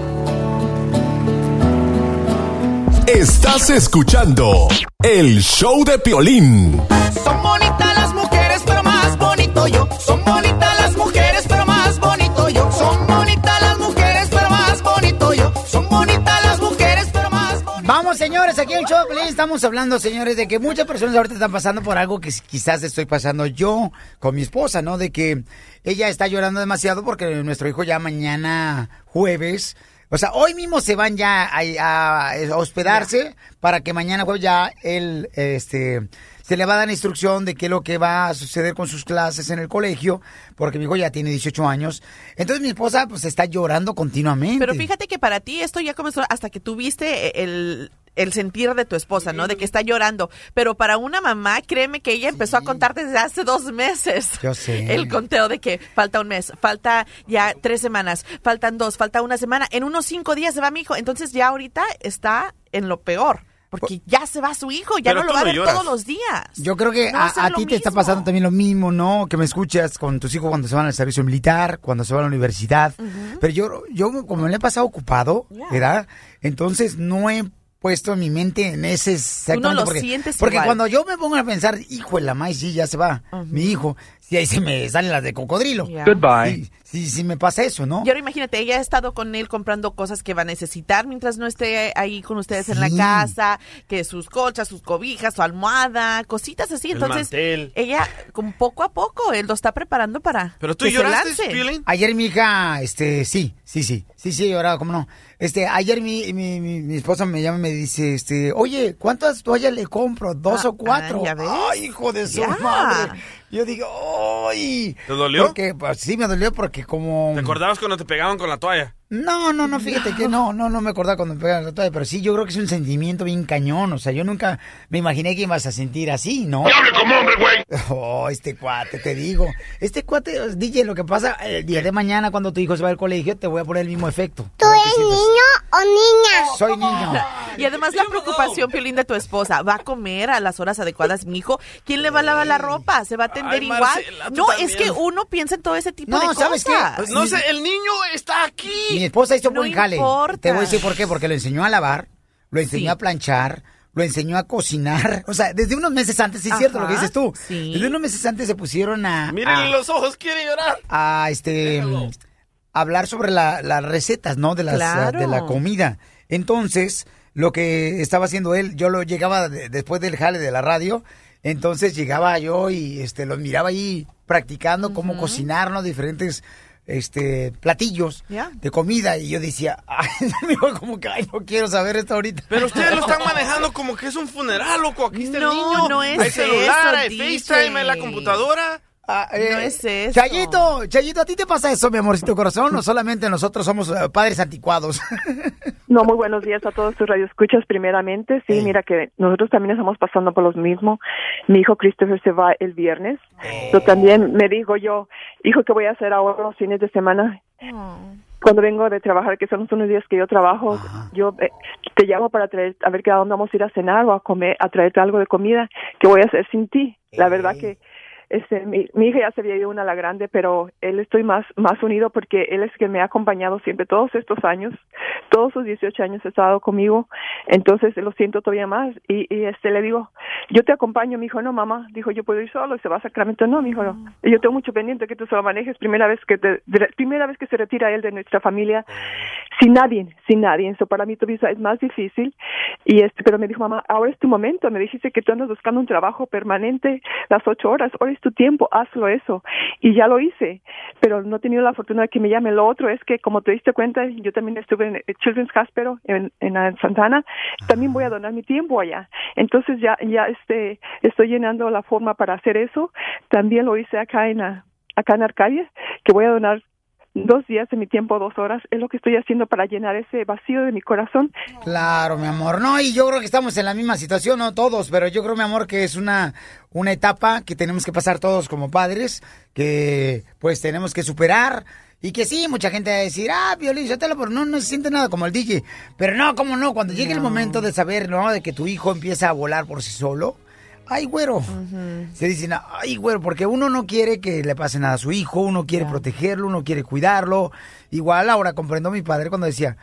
Estás escuchando el show de Piolín. Son bonitas las mujeres, pero más bonito yo. Son bonitas las mujeres, pero más bonito yo. Son bonitas las mujeres, pero más bonito yo. Son bonitas las mujeres, pero más Vamos, señores, aquí en el show de Piolín estamos hablando, señores, de que muchas personas ahorita están pasando por algo que quizás estoy pasando yo con mi esposa, ¿no? De que ella está llorando demasiado porque nuestro hijo ya mañana jueves, o sea, hoy mismo se van ya a, a hospedarse para que mañana jueves ya él, este, se le va a dar instrucción de qué es lo que va a suceder con sus clases en el colegio, porque mi hijo ya tiene 18 años. Entonces mi esposa pues está llorando continuamente. Pero fíjate que para ti esto ya comenzó hasta que tuviste el, el sentir de tu esposa, ¿no? De que está llorando. Pero para una mamá, créeme que ella empezó a contar desde hace dos meses. Yo sé. El conteo de que falta un mes, falta ya tres semanas, faltan dos, falta una semana. En unos cinco días se va mi hijo. Entonces ya ahorita está en lo peor. Porque ya se va su hijo, ya Pero no lo va a ver lloras. todos los días. Yo creo que No a, ti te está pasando también lo mismo, ¿no? Que me escuchas con tus hijos cuando se van al servicio militar, cuando se van a la universidad. Pero yo, yo como me he pasado ocupado, ¿verdad? Entonces no he puesto mi mente en ese exactamente lo porque, sientes porque igual. cuando yo me pongo a pensar, hijo de la maíz, sí, ya se va mi hijo, si ahí se me salen las de cocodrilo. Yeah. Goodbye. Sí, sí, sí me pasa eso, ¿no? Y ahora imagínate, ella ha estado con él comprando cosas que va a necesitar mientras no esté ahí con ustedes en la casa, que sus colchas, sus cobijas, su almohada, cositas así. El Entonces, ella, con poco a poco, él lo está preparando para Pero tú que se lloraste, lance. Piolín. Ayer mi hija, este, sí, sí, sí, sí, sí, he llorado, cómo no. Este, ayer mi, mi, mi, mi esposa me llama y me dice, este, oye, ¿cuántas toallas le compro? ¿Dos Ah, o cuatro? ah, ¿ya ves? Ay, hijo de su Ya. madre. Yo digo, ¡ay! ¿Te dolió? Porque, pues, sí, me dolió porque como... ¿Te acordabas cuando te pegaban con la toalla? No, no, no, fíjate que no, no, no me acordaba cuando me pegaban la toalla, pero sí, yo creo que es un sentimiento bien cañón, o sea, yo nunca me imaginé que ibas a sentir así, ¿no? ¡Hable como hombre, güey! Oh, este cuate, te digo. Este cuate, DJ, lo que pasa, el día de mañana cuando tu hijo se va al colegio, te voy a poner el mismo efecto. ¿Tú eres niño o niña? Soy niño. Y además la preocupación, Piolín, de tu esposa. ¿Va a comer a las horas adecuadas mi hijo? ¿Quién le va a lavar la ropa? ¿Se va a atender Ay, igual? Marcela, no, también. es que uno piensa en todo ese tipo No, de cosas. ¿sabes qué? Pues no sé, el niño está aquí. Mi esposa hizo No buen jale. importa. Te voy a decir por qué, porque lo enseñó a lavar, lo enseñó Sí. a planchar, lo enseñó a cocinar. O sea, desde unos meses antes, sí es cierto lo que dices tú. sí. Desde unos meses antes se pusieron a... Mírenle a- los ojos, quiere llorar. a este hablar sobre la- las recetas, ¿no? De las Claro. de la comida. Entonces, lo que estaba haciendo él, yo lo llegaba de- después del jale de la radio, entonces llegaba yo y este los miraba ahí practicando cómo cocinar, ¿no? Diferentes este platillos de comida y yo decía, ay, amigo, como que ay, no quiero saber esto ahorita. Pero ustedes lo están manejando como que es un funeral, loco. Aquí está No, el niño. no es hay celular, eso, hay. FaceTime, hay la computadora. Ah, No es eso. Chayito, Chayito, ¿a ti te pasa eso, mi amorcito corazón? ¿O solamente nosotros somos eh, padres anticuados? No, muy buenos días a todos tus radioescuchas. Primeramente, sí, mira que nosotros también estamos pasando por los mismos. Mi hijo Christopher se va el viernes. Yo también me digo yo, hijo, ¿qué voy a hacer ahora los fines de semana? Cuando vengo de trabajar, que son unos días que yo trabajo, yo eh, te llamo para traer, a ver que a dónde vamos a ir a cenar o a comer, a traerte algo de comida. ¿Qué voy a hacer sin ti? La verdad que este, mi, mi hija ya se había ido una a la grande, pero él estoy más, más unido porque él es que me ha acompañado siempre todos estos años, todos sus 18 años ha estado conmigo, entonces lo siento todavía más. Y, este le digo, yo te acompaño, mi hijo, no mamá, dijo yo puedo ir solo y se va a Sacramento, no, mi hijo, no. Yo tengo mucho pendiente que tú solo manejes, primera vez que te- de- primera vez que se retira él de nuestra familia, sin nadie, sin nadie, eso para mí todavía es más difícil. Y este, pero me dijo mamá, ahora es tu momento, me dijiste que tú andas buscando un trabajo permanente las ocho horas, ahora es tu tiempo, hazlo eso. Y ya lo hice, pero no he tenido la fortuna de que me llame. Lo otro es que, como te diste cuenta, yo también estuve en el Children's Hospital en, en, Santana, también voy a donar mi tiempo allá. Entonces ya, ya este, estoy llenando la forma para hacer eso. También lo hice acá en, ah, acá en Arcadia, que voy a donar dos días de mi tiempo, dos horas, es lo que estoy haciendo para llenar ese vacío de mi corazón. Claro, mi amor. No, y yo creo que estamos en la misma situación, no todos, pero yo creo, mi amor, que es una, una etapa que tenemos que pasar todos como padres, que pues tenemos que superar. Y que sí, mucha gente va a decir, ah, Violín, suéltalo, pero no, no se siente nada como el DJ. Pero no, cómo no, cuando llegue el momento de saber, ¿no? De que tu hijo empieza a volar por sí solo. Ay, güero. Se dicen, ay, güero, porque uno no quiere que le pase nada a su hijo, uno quiere protegerlo, uno quiere cuidarlo. Igual ahora comprendo a mi padre cuando decía,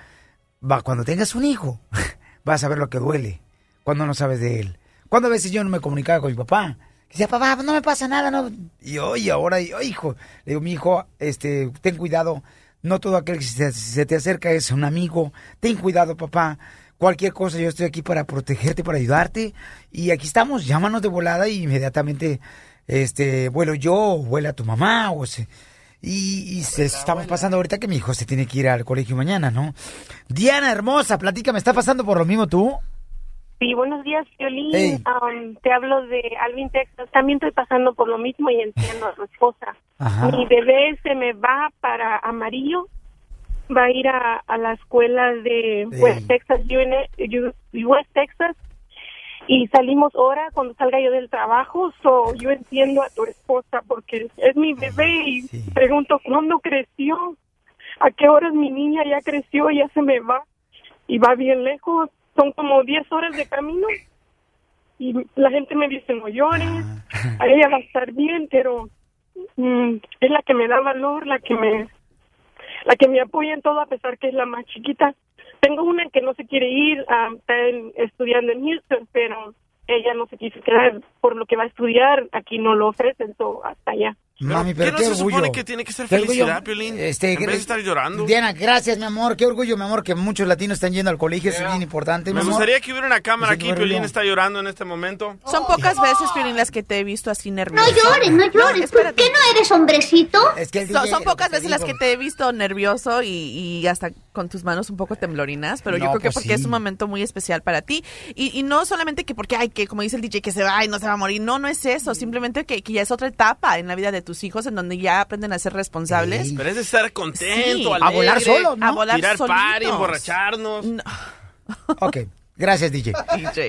va, cuando tengas un hijo, vas a ver lo que duele cuando no sabes de él. Cuando a veces yo no me comunicaba con mi papá. Decía, papá, no me pasa nada, no. Y hoy, ahora, y, oh, hijo, le digo, mi hijo, este, ten cuidado. No todo aquel que se, se te acerca es un amigo. Ten cuidado, papá. Cualquier cosa, yo estoy aquí para protegerte, para ayudarte. Y aquí estamos, llámanos de volada y inmediatamente, este, vuelo yo, o vuela tu mamá, o se, y, y se estamos pasando ahorita que mi hijo se tiene que ir al colegio mañana, ¿no? Diana hermosa, platícame, ¿está pasando por lo mismo tú? Sí, buenos días, Violín. Hey. Um, te hablo de Alvin, Texas. También estoy pasando por lo mismo y entiendo a su esposa. Ajá. Mi bebé se me va para Amarillo. Va a ir a, a la escuela de West Texas, West Texas. Y salimos ahora cuando salga yo del trabajo. So, yo entiendo a tu esposa porque es mi bebé y pregunto, ¿cuándo creció? ¿A qué horas mi niña ya creció? Ya se me va. Y va bien lejos. Son como 10 horas de camino. Y la gente me dice, no llores. A ella va a estar bien, pero mm, es la que me da valor, la que me la que me apoya en todo a pesar que es la más chiquita. Tengo una que no se quiere ir, ah, está en- estudiando en Houston, pero ella no se quiso quedar por lo que va a estudiar. Aquí no lo ofrecen, so, hasta allá. Mami, ¿Qué pero no qué se orgullo. supone que tiene que ser Qué felicidad, Piolín? Este, en vez de estar llorando. Diana, gracias, mi amor. Qué orgullo, mi amor, que muchos latinos están yendo al colegio. Eso es bien importante, mi Me amor. gustaría que hubiera una cámara aquí. Piolín está llorando en este momento. Son pocas veces, Piolín, las que te he visto así nervioso. No llores, no llores. ¿Por qué no eres hombrecito? Es que el Son, DJ, son lo pocas que veces las que te he visto nervioso y, y hasta con tus manos un poco temblorinas, pero yo No, creo que pues porque es sí. un momento muy especial para ti. Y, y no solamente que porque, ay, que como dice el DJ, que se va y no se va a morir. No, no es eso. Simplemente que, que ya es otra etapa en la vida de tus hijos en donde ya aprenden a ser responsables. Pero es de estar contento, Sí. alegre, A volar solos, ¿no? A volar Tirar solitos. emborracharnos. Ok, gracias, DJ.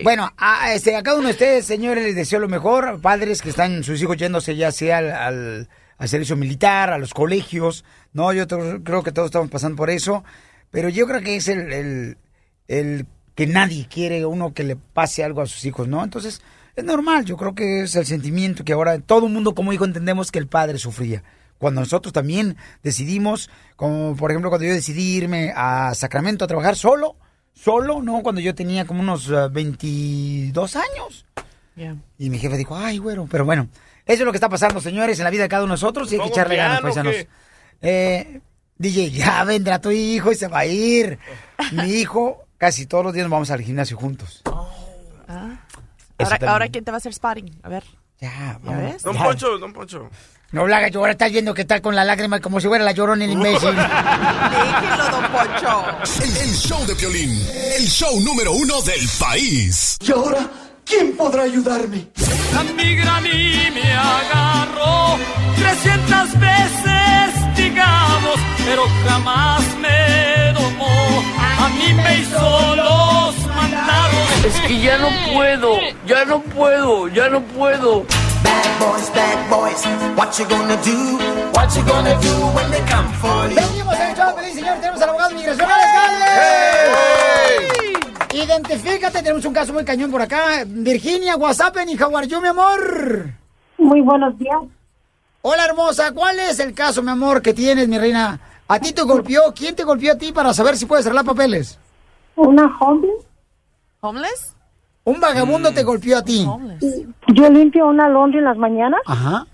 Bueno, a, este, a cada uno de ustedes, señores, les deseo lo mejor. Padres que están sus hijos yéndose ya sea al, al- al servicio militar, a los colegios. No, yo creo que todos estamos pasando por eso. Pero yo creo que es el, el, el que nadie quiere uno que le pase algo a sus hijos, ¿no? Entonces, es normal. Yo creo que es el sentimiento que ahora todo el mundo como hijo entendemos que el padre sufría. Cuando nosotros también decidimos, como por ejemplo cuando yo decidí irme a Sacramento a trabajar solo, solo, ¿no? Cuando yo tenía como unos eh, 22 años. Y mi jefe dijo, ay, güero, pero bueno, eso es lo que está pasando, señores, en la vida de cada uno de nosotros y hay que ¿Pongo echarle ganas, paisanos. Eh, DJ, ya vendrá tu hijo y se va a ir. Mi hijo, casi todos los días nos vamos al gimnasio juntos. Ah. Ahora, ahora, ¿quién te va a hacer spotting? A ver. Ya, ¿Ya ves? Don Ya. Poncho, don Poncho. No la hagas llorar, estás viendo que está con la lágrima como si fuera la llorona el imbécil. Déjenlo, don Poncho. El, el show de Piolín, el show número uno del país. ¿Y ahora quién podrá ayudarme? La migra a mí me agarró 300 veces, digamos, pero jamás me domó. A mí me hizo los. Es que ya no puedo, ya no puedo, ya no puedo. Bad boys, bad boys, what you gonna do? What you gonna do when they come for you? Venimos en el show, feliz señor, tenemos al abogado de inmigración, Alex Galvez. Identifícate, tenemos un caso muy cañón por acá. Virginia, WhatsApp en you, mi amor? Muy buenos días. Hola, hermosa. ¿Cuál es el caso, mi amor, que tienes, mi reina? ¿A ti te golpeó? ¿Quién te golpeó a ti para saber si puedes arreglar papeles? Una homeless. ¿Homeless? Un vagabundo te golpeó a ti. Yo limpio una laundry en las mañanas Ajá.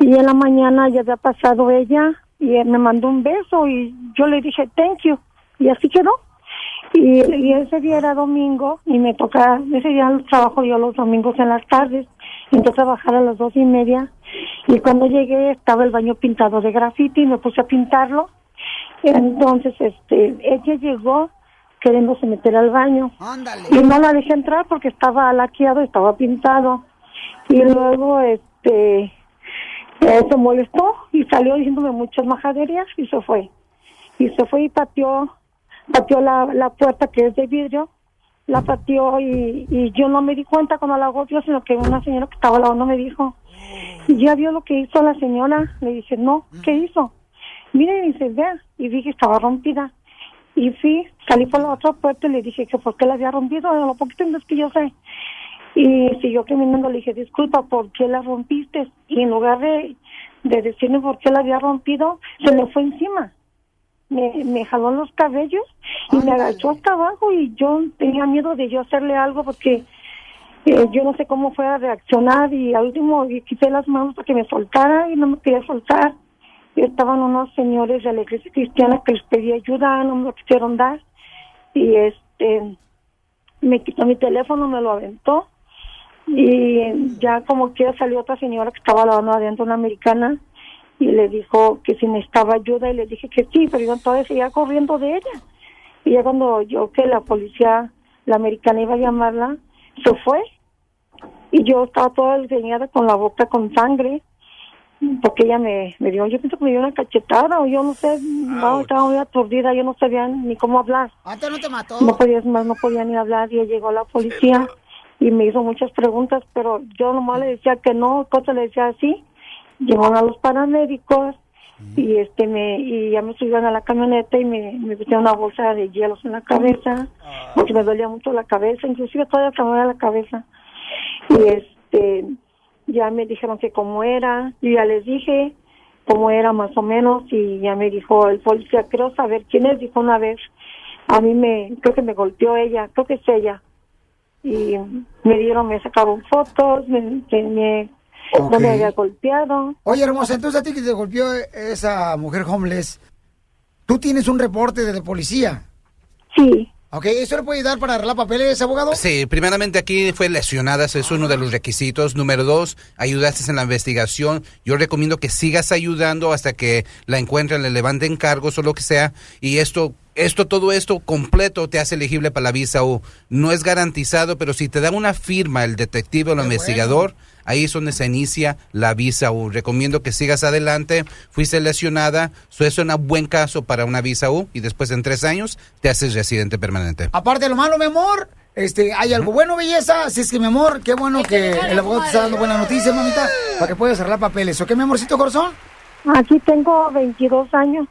y en la mañana ya había pasado ella y él me mandó un beso y yo le dije thank you y así quedó. Y, y ese día era domingo y me toca, ese día trabajo yo los domingos en las tardes, entré a trabajar a las dos y media y cuando llegué estaba el baño pintado de grafiti y me puse a pintarlo. Entonces, este, ella llegó queriéndose meter al baño. Y no la dejé entrar porque estaba laqueado, estaba pintado. Y luego, este, eh, se molestó y salió diciéndome muchas majaderías y se fue. Y se fue y pateó, pateó la, la puerta que es de vidrio, la pateó y, y yo no me di cuenta cuando la golpeó, sino que una señora que estaba al lado no me dijo. Y ya vio lo que hizo la señora. Le dije, no, ¿qué hizo? Mire, y dice, vea. Y que estaba rompida. Y fui, salí por la otra puerta y le dije que por qué la había rompido, lo poquito es que yo sé. Y siguió caminando, le dije, disculpa, ¿por qué la rompiste? Y en lugar de, de decirme por qué la había rompido, se me fue encima. Me, me jaló los cabellos y me agachó hasta abajo y yo tenía miedo de yo hacerle algo porque eh, yo no sé cómo fue a reaccionar y al último le quité las manos para que me soltara y no me quería soltar. Estaban unos señores de la iglesia cristiana que les pedí ayuda, no me lo quisieron dar. Y este, me quitó mi teléfono, me lo aventó. Y ya como que salió otra señora que estaba lavando adentro, una americana, y le dijo que si necesitaba ayuda, y le dije que sí, pero yo todavía seguía corriendo de ella. Y ya cuando yo que la policía, la americana iba a llamarla, se fue. Y yo estaba toda diseñada con la boca con sangre, porque ella me, me dio, yo pienso que me dio una cachetada, o yo no sé, no, estaba muy aturdida, yo no sabía ni cómo hablar. ¿Antes no te mató? No podía, más no podía ni hablar, y llegó la policía y me hizo muchas preguntas, pero yo nomás le decía que no, cosas le decía así. Llegaron a los paramédicos y este me y ya me subieron a la camioneta y me, me pusieron una bolsa de hielos en la cabeza porque me dolía mucho la cabeza, inclusive todavía me la cabeza. Y este ya me dijeron que cómo era, yo ya les dije cómo era más o menos y ya me dijo el policía, creo saber quién es, dijo una vez, a mí me, creo que me golpeó ella, creo que es ella. Y me dieron, me sacaron fotos, me, que me, Ok. no me había golpeado. Oye, hermosa, entonces a ti que te golpeó esa mujer homeless, ¿tú tienes un reporte de la policía? Sí. Ok, ¿eso le puede dar para arreglar papeles, abogado? Sí, primeramente aquí fue lesionada, ese es uno de los requisitos. Número dos, ayudaste en la investigación. Yo recomiendo que sigas ayudando hasta que la encuentren, le levanten cargos o lo que sea. Y esto, esto, todo esto completo te hace elegible para la visa U. No es garantizado, pero si te da una firma el detective o el investigador, ahí es donde se inicia la visa U. Recomiendo que sigas adelante. Fuiste lesionada, eso es un buen caso para una visa U y después en tres años te haces residente permanente. Aparte de lo malo, mi amor, este, hay algo bueno, belleza. Así es que, mi amor, qué bueno que el abogado te está dando buenas noticias, mamita, para que puedas arreglar papeles. ¿Ok, mi amorcito corazón? Aquí tengo 22 años.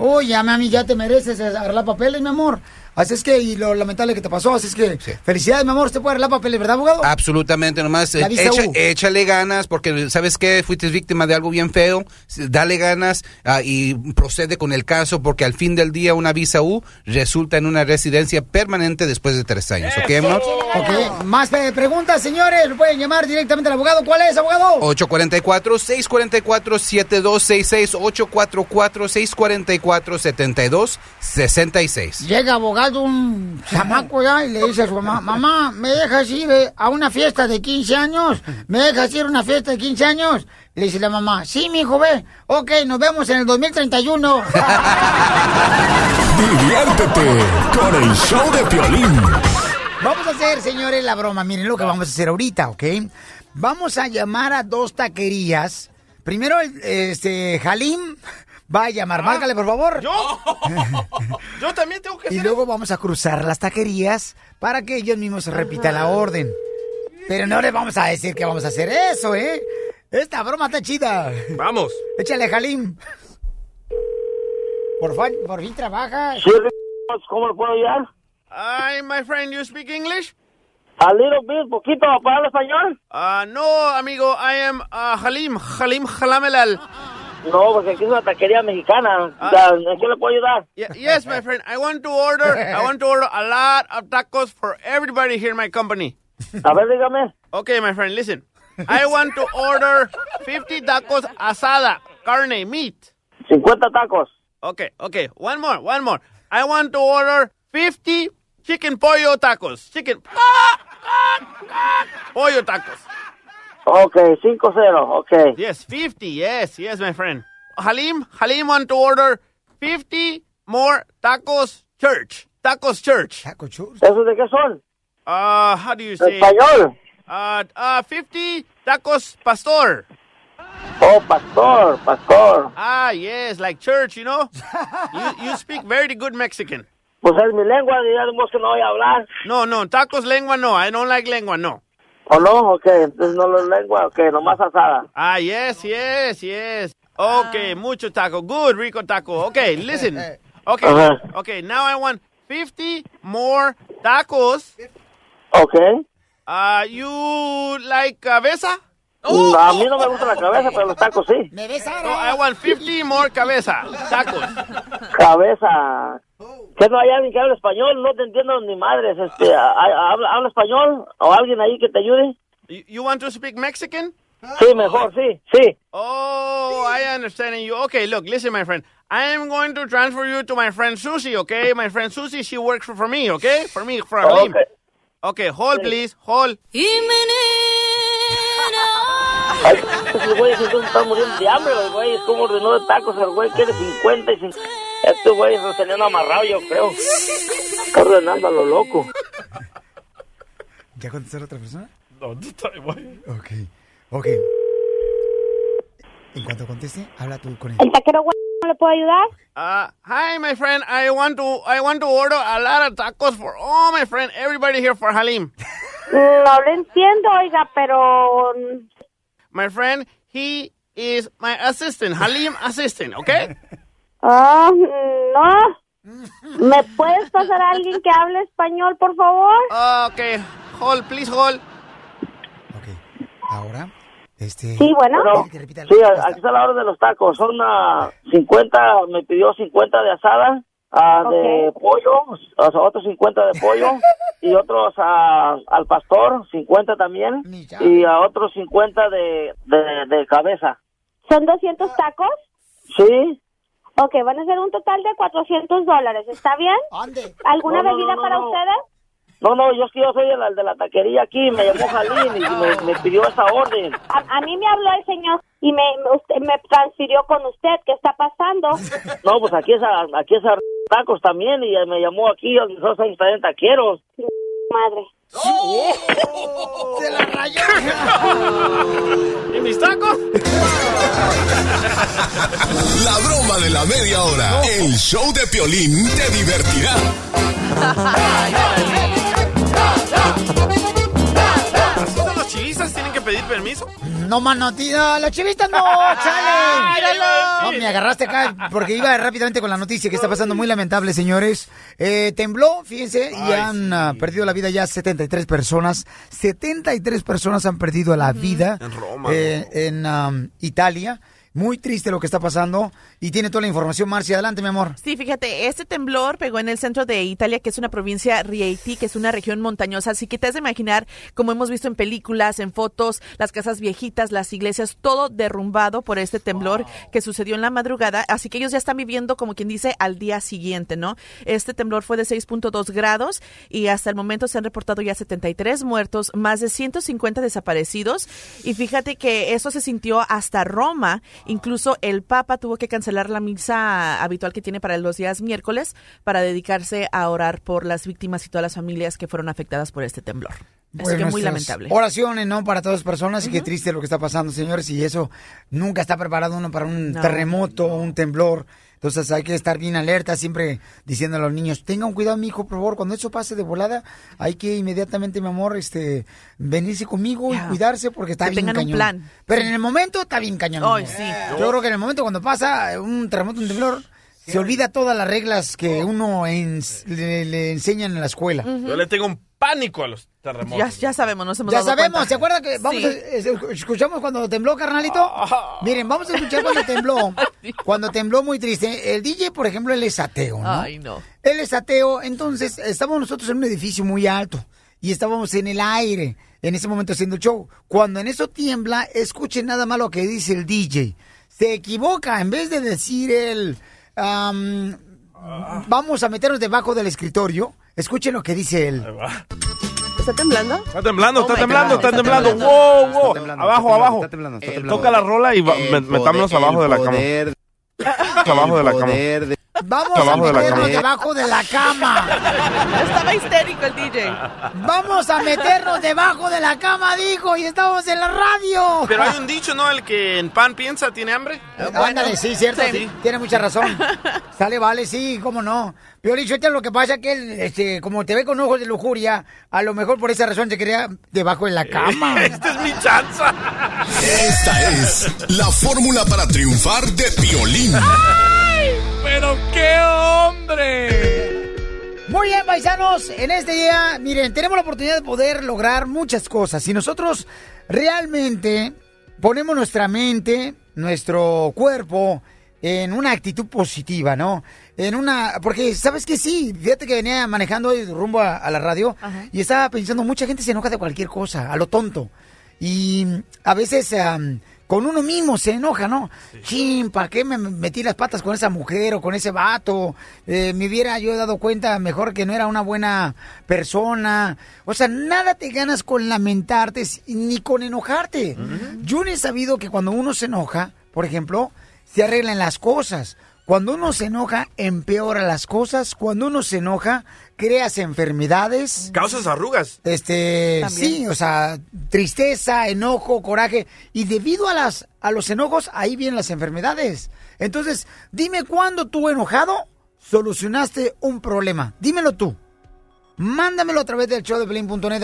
Oh, ya, mami, ya te mereces arreglar papeles, mi amor. Así es que, y lo lamentable que te pasó, así es que, felicidades, mi amor, usted puede arreglar papeles, ¿verdad, abogado? Absolutamente, nomás eh, echa- échale ganas, porque sabes que fuiste víctima de algo bien feo, dale ganas ah, y procede con el caso, porque al fin del día una visa U resulta en una residencia permanente después de tres años, ¿ok, amor? Ok, más eh, preguntas, señores, lo pueden llamar directamente al abogado. ¿Cuál es, abogado? 844-644-7266, 844-644-7266. Llega abogado un chamaco ya y le dice a su mamá, mamá, ¿me dejas ir eh, a una fiesta de 15 años? ¿Me dejas ir a una fiesta de 15 años? Le dice la mamá, sí, mi hijo, ve. Ok, nos vemos en el 2031. Diviértete con el show de Piolín. Vamos a hacer, señores, la broma. Miren lo que vamos a hacer ahorita, ¿ok? Vamos a llamar a dos taquerías. Primero, este, Halim va a llamar. Márcale, por favor. ¿Yo? Yo también tengo que Y luego vamos a cruzar las taquerías para que ellos mismos repitan la orden. Pero no les vamos a decir que vamos a hacer eso, ¿eh? Esta broma está chida. Vamos. Échale, Halim. Por, fin, por fin trabaja. ¿Cómo le puedo ayudar? Hi, my friend, you speak English? A little bit, poquito, ¿para hablar español? Uh, no, amigo, I am uh, Halim, Halim Halamelal. No, porque aquí es una taquería mexicana. Ah. ¿En qué le puedo ayudar? Ye- yes, my friend, I want to order, I want to order a lot of tacos for everybody here in my company. A ver, dígame. Okay, my friend, listen. I want to order 50 tacos asada, carne, meat. 50 tacos. Okay, okay, one more, one more. I want to order 50 chicken pollo tacos. Chicken pollo tacos. Ok, 5-0, ok. Yes, 50. Yes, yes, my friend. Halim, Halim want to order 50 more tacos church. Tacos church. Taco church. ¿Esos de qué son? Uh, how do you say? Español. Uh, uh, 50 tacos pastor. Oh, pastor, pastor. Ah, yes, like church, you know? you, you speak very good Mexican. Pues es mi lengua, digamos que no voy a hablar. No, no, tacos lengua no. I don't like lengua, no. ¿O no? Ok, entonces no lo lengua, ok, nomás asada. Ah, yes, yes, yes. Okay, mucho taco. Good, rico taco. Okay, listen. Okay, Uh-huh. okay, now I want 50 more tacos. Ok. Uh, you like cabeza? A mí no me gusta la cabeza, pero los tacos sí. Me ves No, I want 50 more cabeza. Tacos. Cabeza. ¿Que no hay alguien que hable español? No te entiendo ni madres. Este, ¿ha- ha- ¿habla, ¿Habla español? ¿O alguien ahí que te ayude? You, you want to speak Mexican? Sí, mejor, sí, sí. Oh, I understand you. Okay, look, listen, my friend. I am going to transfer you to my friend Susie, okay? My friend Susie, she works for, for me, okay? For me, for. Okay. Okay, hold, please, hold. Ay, esos güeyes entonces están muriendo de hambre, los güeyes. ¿Cómo ordenó de tacos? El güey quiere 50 y 50. Estos güeyes los tenían amarrados, yo creo. Está ordenando a lo loco. ¿Ya contestó la otra persona? No, tú estás igual. Ok, ok. En cuanto conteste, habla tú con él. ¿El taquero güey no le puedo ayudar? Uh, hi, my friend. I want to, I want to order a lot of tacos for all my friend, everybody here for Halim. No lo entiendo, oiga, pero... My friend, he is my assistant, Halim assistant, okay? Ah, no. ¿Me puedes pasar a alguien que hable español, por favor? Okay, hold, please hold. Ahora, este... Sí, bueno. Bueno, sí, aquí está la hora de los tacos. Son ah, 50, me pidió 50 de asada, ah, de pollo, o sea, otros 50 de pollo, y otros ah, al pastor, 50 también, y a otros 50 de, de, de cabeza. ¿Son 200 tacos? Sí. Ok, van a ser un total de 400 dólares, ¿está bien? ¿Alguna No, no, bebida no, no, para no. ustedes? No, no, yo yo soy el, el de la taquería aquí, me llamó Jalín y me, me pidió esa orden. A, a mí me habló el señor y me, me- usted, me transfirió con usted. ¿Qué está pasando? No, pues aquí es, a- aquí es a tacos también y me llamó aquí, nosotros ahí también taqueros. Madre. ¡Se la rayó! ¿Y mis tacos? La broma de la media hora. El show de Piolín te divertirá. pedir permiso? No, mano, tía, la chivista no, chale. Míralo. No, me agarraste acá porque iba rápidamente con la noticia que está pasando muy lamentable, señores. Eh, tembló, fíjense, y han ah, perdido la vida ya 73 personas. 73 personas han perdido la vida En Roma, eh, en um, Italia. Muy triste lo que está pasando. Y tiene toda la información, Marcia. Adelante, mi amor. Sí, fíjate, este temblor pegó en el centro de Italia, que es una provincia Rieti, que es una región montañosa. Así que te has de imaginar, como hemos visto en películas, en fotos, las casas viejitas, las iglesias, todo derrumbado por este temblor que sucedió en la madrugada. Así que ellos ya están viviendo, como quien dice, al día siguiente, ¿no? Este temblor fue de 6.2 grados y hasta el momento se han reportado ya 73 muertos, más de 150 desaparecidos. Y fíjate que eso se sintió hasta Roma. Incluso el Papa tuvo que cancelar la misa habitual que tiene para los días miércoles para dedicarse a orar por las víctimas y todas las familias que fueron afectadas por este temblor. Así que muy lamentable. Oraciones, ¿no? Para todas las personas. Y qué triste lo que está pasando, señores. Y eso nunca está preparado uno para un No. terremoto, un temblor. Entonces hay que estar bien alerta, siempre diciendo a los niños, tengan cuidado, mi hijo, por favor, cuando eso pase de volada, hay que inmediatamente, mi amor, este, venirse conmigo y cuidarse porque está Que bien tengan un cañón. plan. Pero en el momento está bien cañón. amor. sí. Yo creo que en el momento cuando pasa un terremoto, un temblor, se olvida todas las reglas que uno ens- le, le enseñan en la escuela. Yo le tengo un pánico a los terremotos. Ya, ya sabemos, nos hemos Ya dado sabemos, cuenta. ¿se acuerdan que vamos Sí. a- es- escuchamos cuando tembló, carnalito? Miren, vamos a escuchar cuando tembló. Cuando tembló muy triste. El DJ, por ejemplo, él es ateo, ¿no? Ay, no. Él es ateo, entonces estábamos nosotros en un edificio muy alto y estábamos en el aire en ese momento haciendo el show. Cuando en eso tiembla, escuchen nada más lo que dice el DJ. Se equivoca, en vez de decir él, am, vamos a meternos debajo del escritorio, escuchen lo que dice él. ¿Está temblando? Está temblando, Oh está my temblando, está está temblando. Wow, wow. Abajo, está abajo. temblando, está temblando, está Toca la rola y metámonos abajo de la cama. Abajo de la cama. Vamos a meternos debajo de la cama. Estaba histérico el DJ. Vamos a meternos debajo de la cama, dijo, y estamos en la radio. Pero hay un dicho, ¿no? El que en pan piensa tiene hambre. Ándale, sí, cierto, Sí. sí. Tiene mucha razón. Sale, vale, sí, cómo no. Pero dicho lo que pasa es que él, este, como te ve con ojos de lujuria, a lo mejor por esa razón te quería debajo de la cama. Esta es mi chanza. Esta es la fórmula para triunfar de Piolín. ¡Pero qué hombre! Muy bien, paisanos, en este día, miren, tenemos la oportunidad de poder lograr muchas cosas. Si nosotros realmente ponemos nuestra mente, nuestro cuerpo en una actitud positiva, ¿no? En una, porque sabes que sí, fíjate que venía manejando hoy rumbo a, a la radio y estaba pensando, mucha gente se enoja de cualquier cosa, a lo tonto. Y a veces con uno mismo se enoja, ¿no? Chin, ¿para qué me metí las patas con esa mujer o con ese vato? Eh, me hubiera yo dado cuenta mejor que no era una buena persona. O sea, nada te ganas con lamentarte ni con enojarte. Yo no he sabido que cuando uno se enoja, por ejemplo, se arreglan las cosas. Cuando uno se enoja, empeora las cosas. Cuando uno se enoja, creas enfermedades. Causas arrugas. Este, También. sí, o sea, tristeza, enojo, coraje. Y debido a las, a los enojos, ahí vienen las enfermedades. Entonces, dime cuándo tú enojado solucionaste un problema. Dímelo tú. Mándamelo a través del show de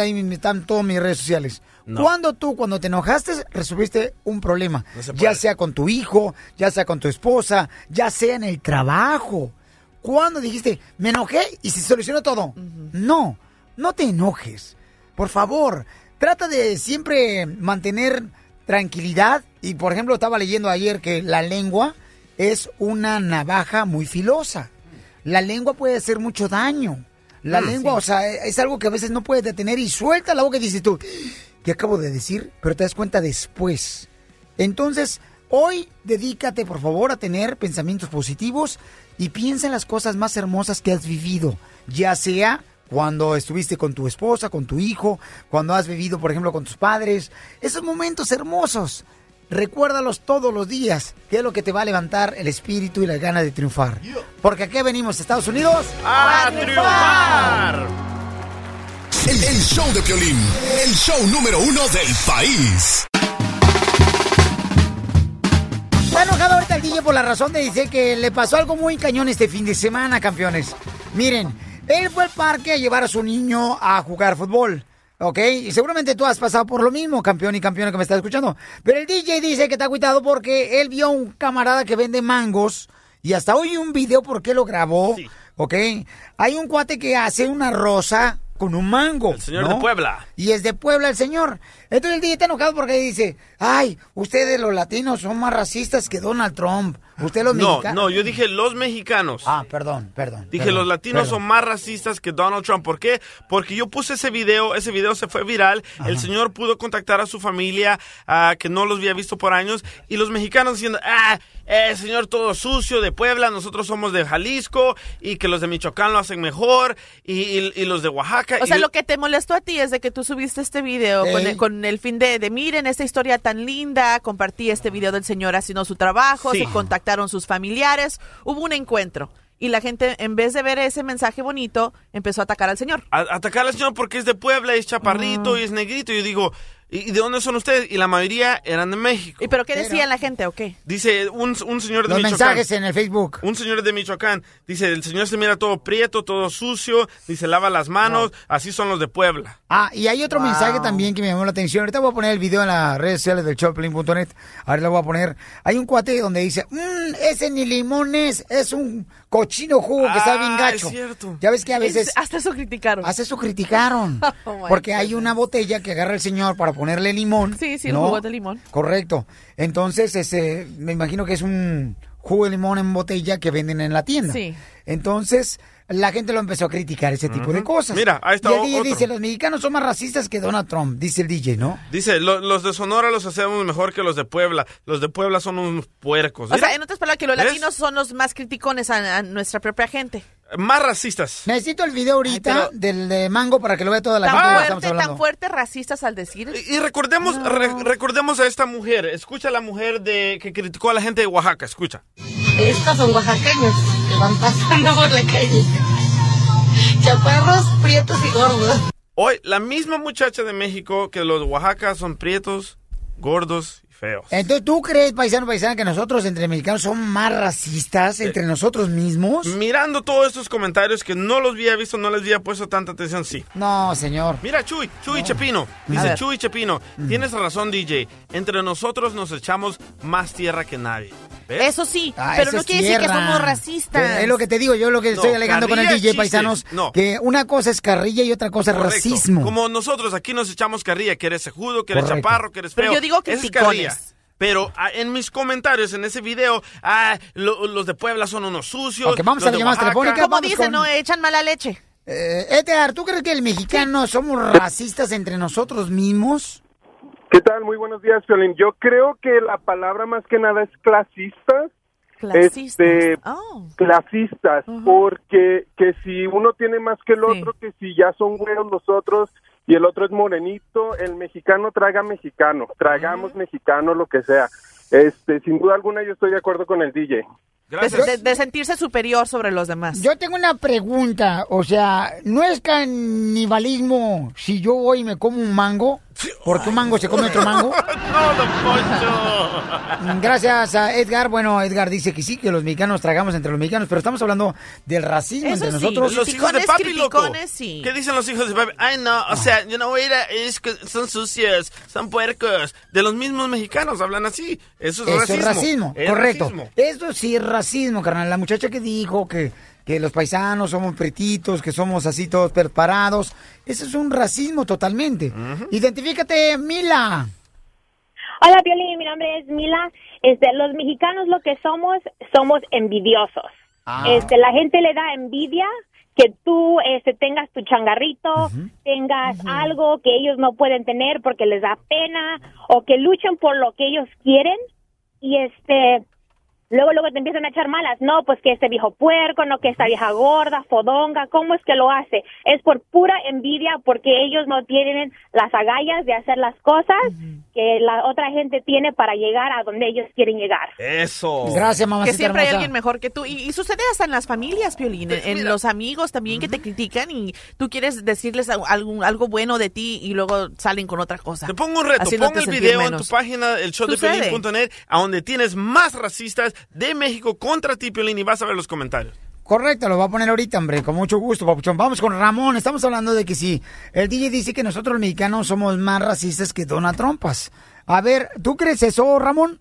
ahí están todas mis redes sociales. No. ¿Cuándo tú, cuando te enojaste, resolviste un problema? No se ya sea con tu hijo, ya sea con tu esposa, ya sea en el trabajo. ¿Cuándo dijiste, me enojé y se solucionó todo? No, no te enojes. Por favor, trata de siempre mantener tranquilidad. Y por ejemplo, estaba leyendo ayer que la lengua es una navaja muy filosa. La lengua puede hacer mucho daño. La Mm, lengua, sí. o sea, es algo que a veces no puedes detener y suelta la boca y dices tú, ¿qué acabo de decir? Pero te das cuenta después. Entonces, hoy dedícate, por favor, a tener pensamientos positivos y piensa en las cosas más hermosas que has vivido, ya sea cuando estuviste con tu esposa, con tu hijo, cuando has vivido, por ejemplo, con tus padres. Esos momentos hermosos, recuérdalos todos los días, que es lo que te va a levantar el espíritu y la gana de triunfar. Porque aquí venimos, Estados Unidos, ¡A triunfar! El, el show de Piolín, el show número uno del país. Está enojado ahorita el DJ por la razón de decir que le pasó algo muy cañón este fin de semana, campeones. Miren, él fue al parque a llevar a su niño a jugar fútbol. ¿ok? Y seguramente tú has pasado por lo mismo, campeón y campeona que me está escuchando. Pero el DJ dice que está cuidado porque él vio a un camarada que vende mangos y hasta hoy un video porque lo grabó, ¿ok? Hay un cuate que hace una rosa con un mango. El señor de Puebla. Y es de Puebla el señor. Entonces el DJ está enojado porque dice, ay, ustedes los latinos son más racistas que Donald Trump. Ustedes los No, mexicanos. no, yo dije los mexicanos. Ah, perdón, perdón. Dije, perdón, los latinos perdón. son más racistas que Donald Trump. ¿Por qué? Porque yo puse ese video, ese video se fue viral, el señor pudo contactar a su familia, ah, que no los había visto por años, y los mexicanos diciendo, ah, eh, señor todo sucio de Puebla, nosotros somos de Jalisco, y que los de Michoacán lo hacen mejor, y, y- y los de Oaxaca. O sea, y- lo que te molestó a ti es de que tú subiste este video con, el, con el fin de, de, miren esta historia tan linda, compartí este video del señor haciendo su trabajo, Sí. se contactaron sus familiares, hubo un encuentro. Y la gente, en vez de ver ese mensaje bonito, empezó a atacar al señor. a- atacar al señor porque es de Puebla, es chaparrito y es negrito. Y yo digo, ¿y y de dónde son ustedes? Y la mayoría eran de México. ¿Y pero qué decía la gente o qué? Dice un, un señor de Los Michoacán. mensajes en el Facebook. Un señor de Michoacán. Dice, el señor se mira todo prieto, todo sucio. Dice, lava las manos. Así son los de Puebla. Ah, y hay otro Wow. mensaje también que me llamó la atención. Ahorita voy a poner el video en las redes sociales del Choplin.net. Ahora lo voy a poner. Hay un cuate donde dice, mmm, ese ni limones, es un cochino jugo que está bien Ah, gacho. es cierto. Ya ves que a veces... Es- hasta eso criticaron. Hasta eso criticaron. Oh, porque hay una botella que agarra el señor para ponerle limón. Sí, sí, el ¿no? jugo de limón. Correcto. Entonces, ese, me imagino que es un jugo de limón en botella que venden en la tienda. Sí. Entonces, la gente lo empezó a criticar ese tipo de cosas. Mira, ahí está Y el DJ otro. dice, los mexicanos son más racistas que Donald Trump, dice el DJ, ¿no? Dice, "Lo- los de Sonora los hacemos mejor que los de Puebla. Los de Puebla son unos puercos. O Mira, sea, en otras palabras, que los ¿ves? latinos son los más criticones a, a nuestra propia gente. Más racistas. Necesito el video ahorita del de Mango para que lo vea toda la Tan gente estamos tan fuerte racistas al decir. Y recordemos, re- recordemos a esta mujer. Escucha a la mujer de que criticó a la gente de Oaxaca. Escucha. Estos son oaxaqueños que van pasando por la calle. Chaparros, prietos y gordos. Hoy, la misma muchacha de México que los de Oaxaca son prietos, gordos y feos. Entonces, ¿tú crees, paisano, paisana, que nosotros entre mexicanos somos más racistas entre nosotros mismos? Mirando todos estos comentarios que no los había visto, no les había puesto tanta atención, sí. No, señor. Mira, Chuy, Chuy Chepino. A Dice. Chuy Chepino. Tienes razón, DJ. Entre nosotros nos echamos más tierra que nadie. ¿Ves? Eso sí, Ah, pero eso no es quiere decir que somos racistas. Pero Es lo que te digo, yo lo que No, estoy alegando con el DJ, paisanos, No. que una cosa es carrilla y otra cosa es racismo. Como nosotros aquí nos echamos carrilla, que eres cejudo, que eres Correcto. chaparro, que eres Pero feo. yo digo Esa es carrilla. Pero ah, en mis comentarios, en ese video, ah, lo- los de Puebla son unos sucios. Ok, vamos los a la llamada telefónica. Como dicen, con- no echan mala leche. Eh, Edgar, ¿tú crees que el mexicano somos racistas entre nosotros mismos? ¿Qué tal? Muy buenos días, Violín. Yo creo que la palabra más que nada es clasistas. Clasistas. Este, Oh. clasistas, porque que si uno tiene más que el otro, que si ya son güeros los otros y el otro es morenito, el mexicano traga mexicano, tragamos mexicano, lo que sea. Este, sin duda alguna yo estoy de acuerdo con el DJ. De, de- de sentirse superior sobre los demás. Yo tengo una pregunta, o sea, ¿no es canibalismo si yo voy y me como un mango? Porque un mango se come otro mango. no, don Poncho. Gracias a Edgar. Bueno, Edgar dice que sí, que los mexicanos tragamos entre los mexicanos, pero estamos hablando del racismo Eso entre sí, nosotros. Los hijos de papi, loco. sí. ¿Qué dicen los hijos de papi? Ay, no, o sea, yo no voy a ir a... Es que son sucios, son puercos. De los mismos mexicanos hablan así. Eso es Eso racismo. es racismo, Es correcto. racismo. Eso sí es racismo, carnal. La muchacha que dijo que, que los paisanos somos pretitos, que somos así todos preparados, eso es un racismo totalmente. Identifícate, Mila. Hola, Piolín, mi nombre es Mila. Este, los mexicanos lo que somos, somos envidiosos. Ah. Este, la gente le da envidia que tú este, tengas tu changarrito, tengas algo que ellos no pueden tener porque les da pena o que luchen por lo que ellos quieren y este luego luego te empiezan a echar malas, no, pues que este viejo puerco, no que esta vieja gorda, fodonga, ¿cómo es que lo hace? Es por pura envidia porque ellos no tienen las agallas de hacer las cosas que la otra gente tiene para llegar a donde ellos quieren llegar. Eso. Gracias, mamacita Que siempre hay alguien mejor que tú. Y, y sucede hasta en las familias, Piolín, en, en los amigos también que te critican y tú quieres decirles a- algún, algo bueno de ti y luego salen con otra cosa. Te pongo un reto, pon el video en menos. tu página, el show de a donde tienes más racistas de México contra ti, Piolín, y vas a ver los comentarios. Correcto, lo va a poner ahorita, hombre, con mucho gusto, papuchón. Vamos con Ramón, estamos hablando de que si el DJ dice que nosotros los mexicanos somos más racistas que Donald Trumpas. A ver, ¿tú crees eso, Ramón?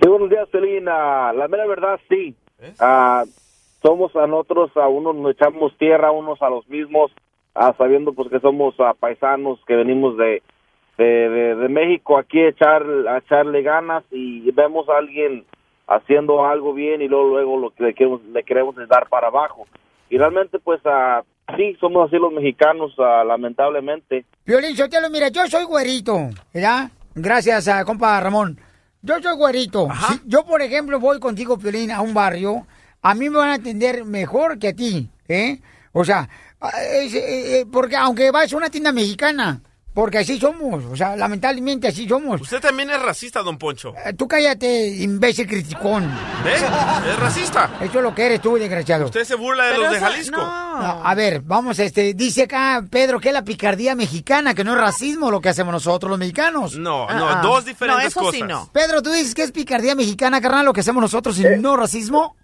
Sí, buenos días, Celina. La mera verdad, sí. Ah, somos a nosotros, a unos nos echamos tierra unos a los mismos, ah, sabiendo pues que somos ah, paisanos, que venimos de, de, de- de México aquí a, echar, a echarle ganas y vemos a alguien haciendo algo bien y luego luego lo que le queremos, le queremos es dar para abajo. Y realmente pues ah, sí, somos así los mexicanos, ah, lamentablemente. Violín Sotelo, mira, yo soy güerito, ¿verdad? Gracias a compa Ramón. Yo soy güerito. Si yo, por ejemplo, voy contigo, Violín, a un barrio, a mí me van a atender mejor que a ti, ¿eh? O sea, ah, eh, eh, porque aunque vayas a una tienda mexicana, porque así somos, o sea, lamentablemente así somos. Usted también es racista, don Poncho. Eh, Tú cállate, imbécil criticón. ¿Ve? Es racista. Eso es lo que eres tú, desgraciado. Usted se burla de Pero los de eso- Jalisco. No, a ver, vamos, este, dice acá Pedro que es la picardía mexicana, que no es racismo lo que hacemos nosotros los mexicanos. No, no, dos diferentes cosas. Pedro, tú dices que es picardía mexicana, carnal, lo que hacemos nosotros y no racismo.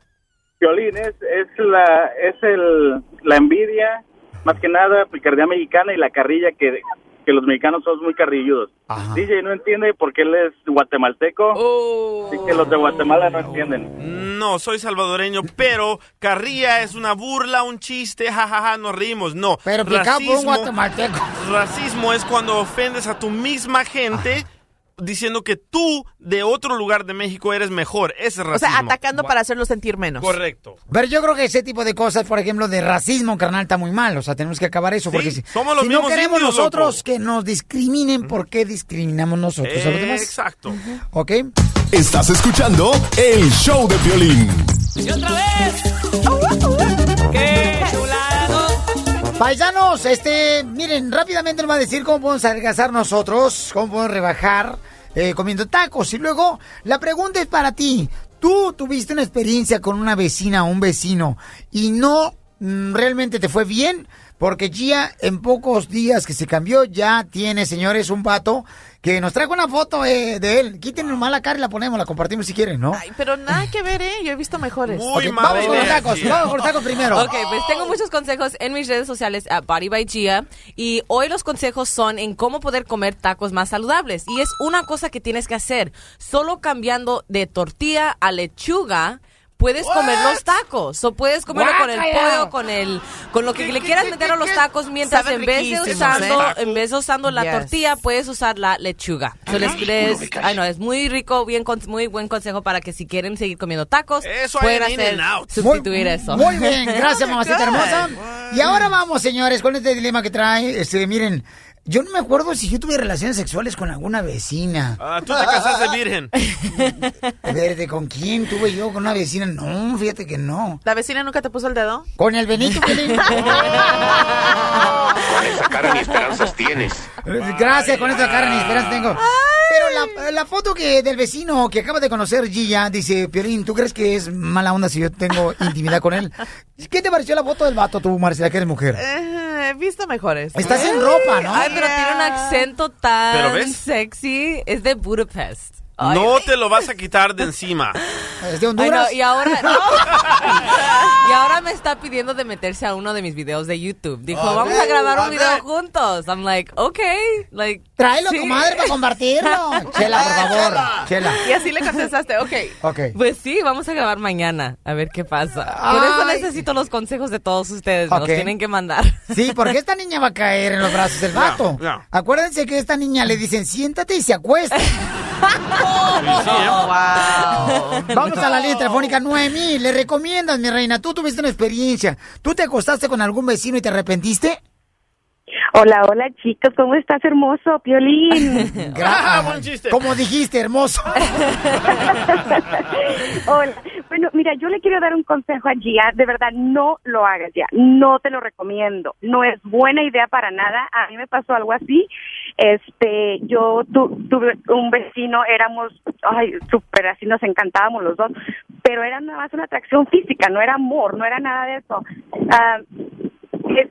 Violín, es, es, la, es el, la envidia, más que nada, picardía mexicana y la carrilla que, que los mexicanos somos muy carrilludos. DJ no entiende por qué él es guatemalteco, así que los de Guatemala no entienden. No, soy salvadoreño, pero carrilla es una burla, un chiste, jajaja, nos reímos. No. Pero picado por un guatemalteco. Racismo es cuando ofendes a tu misma gente diciendo que tú de otro lugar de México eres mejor. Ese es O racismo. sea, atacando para hacerlo sentir menos. Correcto. Pero yo creo que ese tipo de cosas, por ejemplo, de racismo, carnal, está muy mal. O sea, tenemos que acabar eso. Sí, porque si, somos los si no mismos queremos indios, nosotros loco. que nos discriminen, ¿por qué discriminamos nosotros a los demás? Exacto. ¿Ok? Estás escuchando el show de violín. Y otra vez. ¡Qué chulado! Paisanos, este, miren, rápidamente nos va a decir cómo podemos adelgazar nosotros, cómo podemos rebajar eh, comiendo tacos. Y luego, la pregunta es para ti. ¿Tú tuviste una experiencia con una vecina o un vecino y no mm, realmente te fue bien? Porque Gia, en pocos días que se cambió, ya tiene, señores, un vato que nos trajo una foto eh, de él. Quítenle nomás la cara y la ponemos, la compartimos si quieren, ¿no? Ay, pero nada que ver, ¿eh? Yo he visto mejores. Ok, vamos con los tacos, vamos con los tacos primero. Ok, pues tengo muchos consejos en mis redes sociales, a Body by Gia, y hoy los consejos son en cómo poder comer tacos más saludables. Y es una cosa que tienes que hacer, solo cambiando de tortilla a lechuga. Puedes comer los tacos, o puedes comerlo con el pollo, con el, con lo que le quieras meter a los tacos, mientras en vez de riquísimos, usando, ¿eh? en vez de usando la Yes. tortilla, puedes usar la lechuga. So, les- les- ay, no, es muy rico, bien, muy buen consejo para que si quieren seguir comiendo tacos, Eso pueden hacer, sustituir eso. Muy bien, gracias, mamacita hermosa. Y ahora vamos, señores, con este dilema que trae. Este, miren, yo no me acuerdo si yo tuve relaciones sexuales con alguna vecina. Ah, tú te casaste virgen. Verde, ¿con quién tuve yo? ¿Con una vecina? No, fíjate que no. ¿La vecina nunca te puso el dedo? ¿Con el Benito? Pelín? Esa cara ni esperanzas tienes. Gracias, con esta cara ni esperanza tengo. Pero la, la foto que del vecino que acaba de conocer Gilla dice, Piolín, ¿tú crees que es mala onda si yo tengo intimidad con él? ¿Qué te pareció la foto del vato tú, Marcela, que eres mujer? Eh, he visto mejores. Estás en ropa, ¿no? Ay, pero tiene un accento tan sexy. Es de Budapest. Ay, No te lo vas a quitar de encima. ¿Es de Ay, no, y ahora no. y ahora me está pidiendo de meterse a uno de mis videos de YouTube. Dijo, vamos a grabar un video juntos. I'm like, okay, like Tráelo, sí. comadre, para compartirlo. Chela, por favor. Chela. Y así le contestaste, ok. Ok. Pues sí, vamos a grabar mañana, a ver qué pasa. Por eso Ay. necesito los consejos de todos ustedes, me Ok. los tienen que mandar. Sí, porque esta niña va a caer en los brazos del vato. no. Acuérdense que a esta niña le dicen, siéntate y se acuesta. Vamos a la línea telefónica 9000. Le recomiendas, mi reina. Tú tuviste una experiencia. ¿Tú te acostaste con algún vecino y te arrepentiste? Hola, hola chicos, ¿cómo estás hermoso, Piolín? Gra- Como dijiste, hermoso. Hola. Bueno, mira, yo le quiero dar un consejo a Gia. De verdad, no lo hagas ya. No te lo recomiendo. No es buena idea para nada. A mí me pasó algo así. Este, yo tu- tuve un vecino, éramos, ay, súper así, nos encantábamos los dos, pero era nada más una atracción física, no era amor, no era nada de eso. Ah,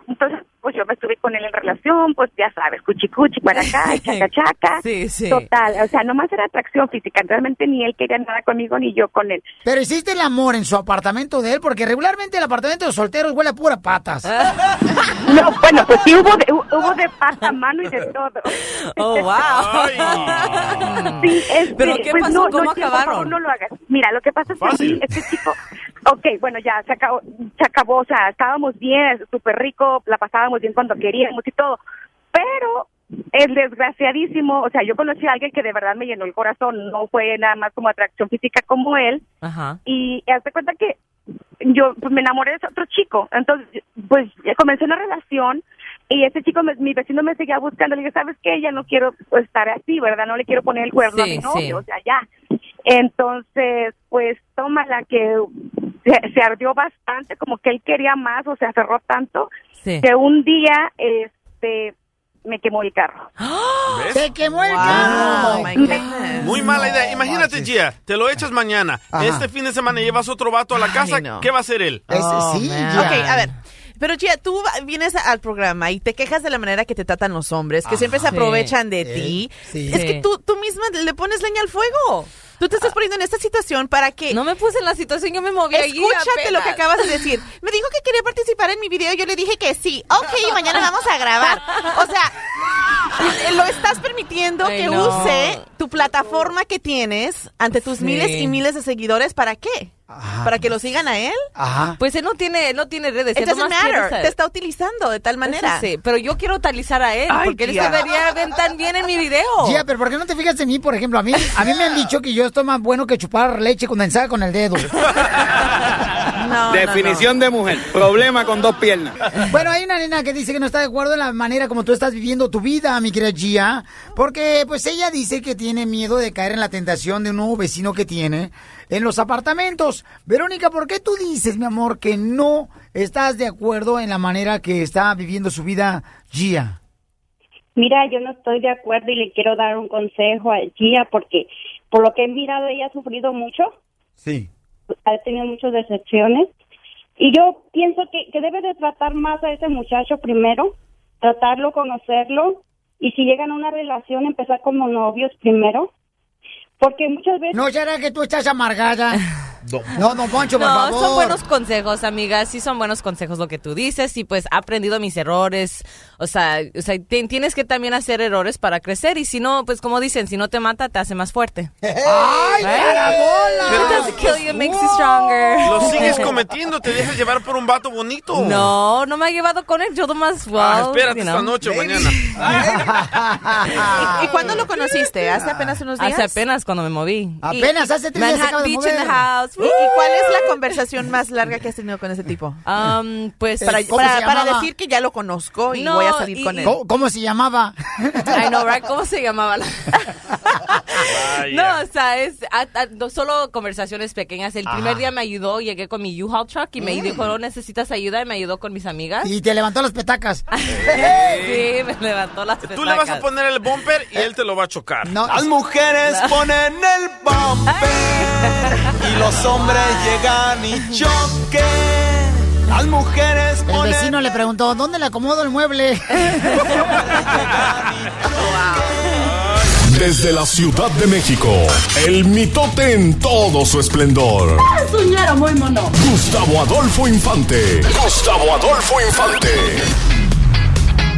entonces, pues yo me estuve con él en relación, pues ya sabes, cuchi cuchi para acá, chaca chaca. Sí, sí. Total, o sea, nomás era atracción física, realmente ni él quería nada conmigo ni yo con él. Pero hiciste el amor en su apartamento de él, porque regularmente el apartamento de los solteros huele a pura patas. No, bueno, pues sí hubo de, hubo de pata, mano y de todo. Oh, wow. Sí, este, ¿Pero qué pues pasó? no, ¿Cómo no, por acabaron? favor, no lo hagas. Mira, lo que pasa es que Fácil. sí, este chico, ok, bueno, ya se acabó, se acabó, o sea, estábamos bien, súper rico, la pasábamos bien cuando queríamos y todo, pero el desgraciadísimo, o sea, yo conocí a alguien que de verdad me llenó el corazón, no fue nada más como atracción física como él, Ajá. y hazte cuenta que yo pues, me enamoré de ese otro chico, entonces pues comencé una relación y ese chico, me- mi vecino me seguía buscando, le dije, ¿sabes qué? Ya no quiero pues, estar así, ¿verdad? No le quiero poner el cuerno a mi novio, sí. o sea, ya. Entonces, pues tómala que se, se ardió bastante, como que él quería más, o se aferró tanto, Sí. que un día, este, me quemó el carro. ¿Ves? ¡Se quemó el Oh, carro! goodness. Muy mala idea. Imagínate, Gia, te lo echas mañana. Ajá. Este fin de semana llevas otro vato a la casa. no. ¿Qué va a hacer él? Oh, man. Ok, a ver. Pero Gia, tú vienes al programa y te quejas de la manera que te tratan los hombres, que siempre se aprovechan de Sí, ti. sí. Es Sí. que tú, tú misma le pones leña al fuego. Tú te estás poniendo en esta situación para que... No me puse en la situación, yo me moví allí Escúchate lo que acabas de decir. Me dijo que quería participar en mi video yo le dije que sí. Ok, mañana vamos a grabar. O sea, lo estás permitiendo Ay, que no. use tu plataforma que tienes ante tus Sí. miles y miles de seguidores. ¿Para qué? ¿Para que lo sigan a él? Ajá. Pues él no tiene, él no tiene redes. It doesn't matter. Te está utilizando de tal manera. Eso sí, pero yo quiero utilizar a él, Ay, porque él tía. se vería ver tan bien en mi video. Gia, pero ¿por qué no te fijas en mí, por ejemplo? A mí, a mí me han dicho que yo estoy más bueno que chupar leche condensada con el dedo. Definición de mujer. Problema con dos piernas. Bueno, hay una nena que dice que no está de acuerdo en la manera como tú estás viviendo tu vida, mi querida Gia, porque pues ella dice que tiene miedo de caer en la tentación de un nuevo vecino que tiene en los apartamentos. Verónica, ¿por qué tú dices, mi amor, que no estás de acuerdo en la manera que está viviendo su vida Gia? Mira, yo no estoy de acuerdo y le quiero dar un consejo a Gia porque por lo que he mirado ella ha sufrido mucho, Sí. Ha tenido muchas decepciones y yo pienso que, que debe de tratar más a ese muchacho primero, tratarlo, conocerlo y si llegan a una relación empezar como novios primero, porque muchas veces... No será que tú estás amargada. No, no, Poncho, por no, favor. son buenos consejos, amigas. Sí, son buenos consejos lo que tú dices. Y pues he aprendido mis errores. O sea, o sea ti- tienes que también hacer errores para crecer. Y si no, pues como dicen, si no te mata, te hace más fuerte. ¡Ay, carabola! It doesn't kill you, it makes you stronger. Lo sigues cometiendo, te dejas llevar por un vato bonito. No, no me ha llevado con él. Yo nomás, well, Ah, espérate you know. esta noche o mañana. ¿Y, y cuándo lo conociste? ¿Hace apenas unos días? Hace apenas cuando me moví. Apenas hace tres días Manhattan Beach in the house. ¿Y, y cuál es la conversación más larga que has tenido con ese tipo? Um, pues Eh, para, decir que ya lo conozco y No, voy a salir y- con él. ¿Cómo, cómo se llamaba? I know, right? ¿Cómo se llamaba? la- No, o sea, es a- a- no, solo conversaciones pequeñas. El primer Ajá. día me ayudó, llegué con mi U-Haul truck y me Mm. dijo, ¿no necesitas ayuda? Y me ayudó con mis amigas. Y te levantó las petacas. sí, me levantó las Tú le vas a petacas. poner el bumper y él te lo va a chocar. Las mujeres ponen el bumper y los hombres llegan y choquen. Las mujeres El ponen vecino le preguntó, ¿dónde le acomodo el mueble? Desde la Ciudad de México, el mitote en todo su esplendor. Soñero muy mono. Gustavo Adolfo Infante. Gustavo Adolfo Infante.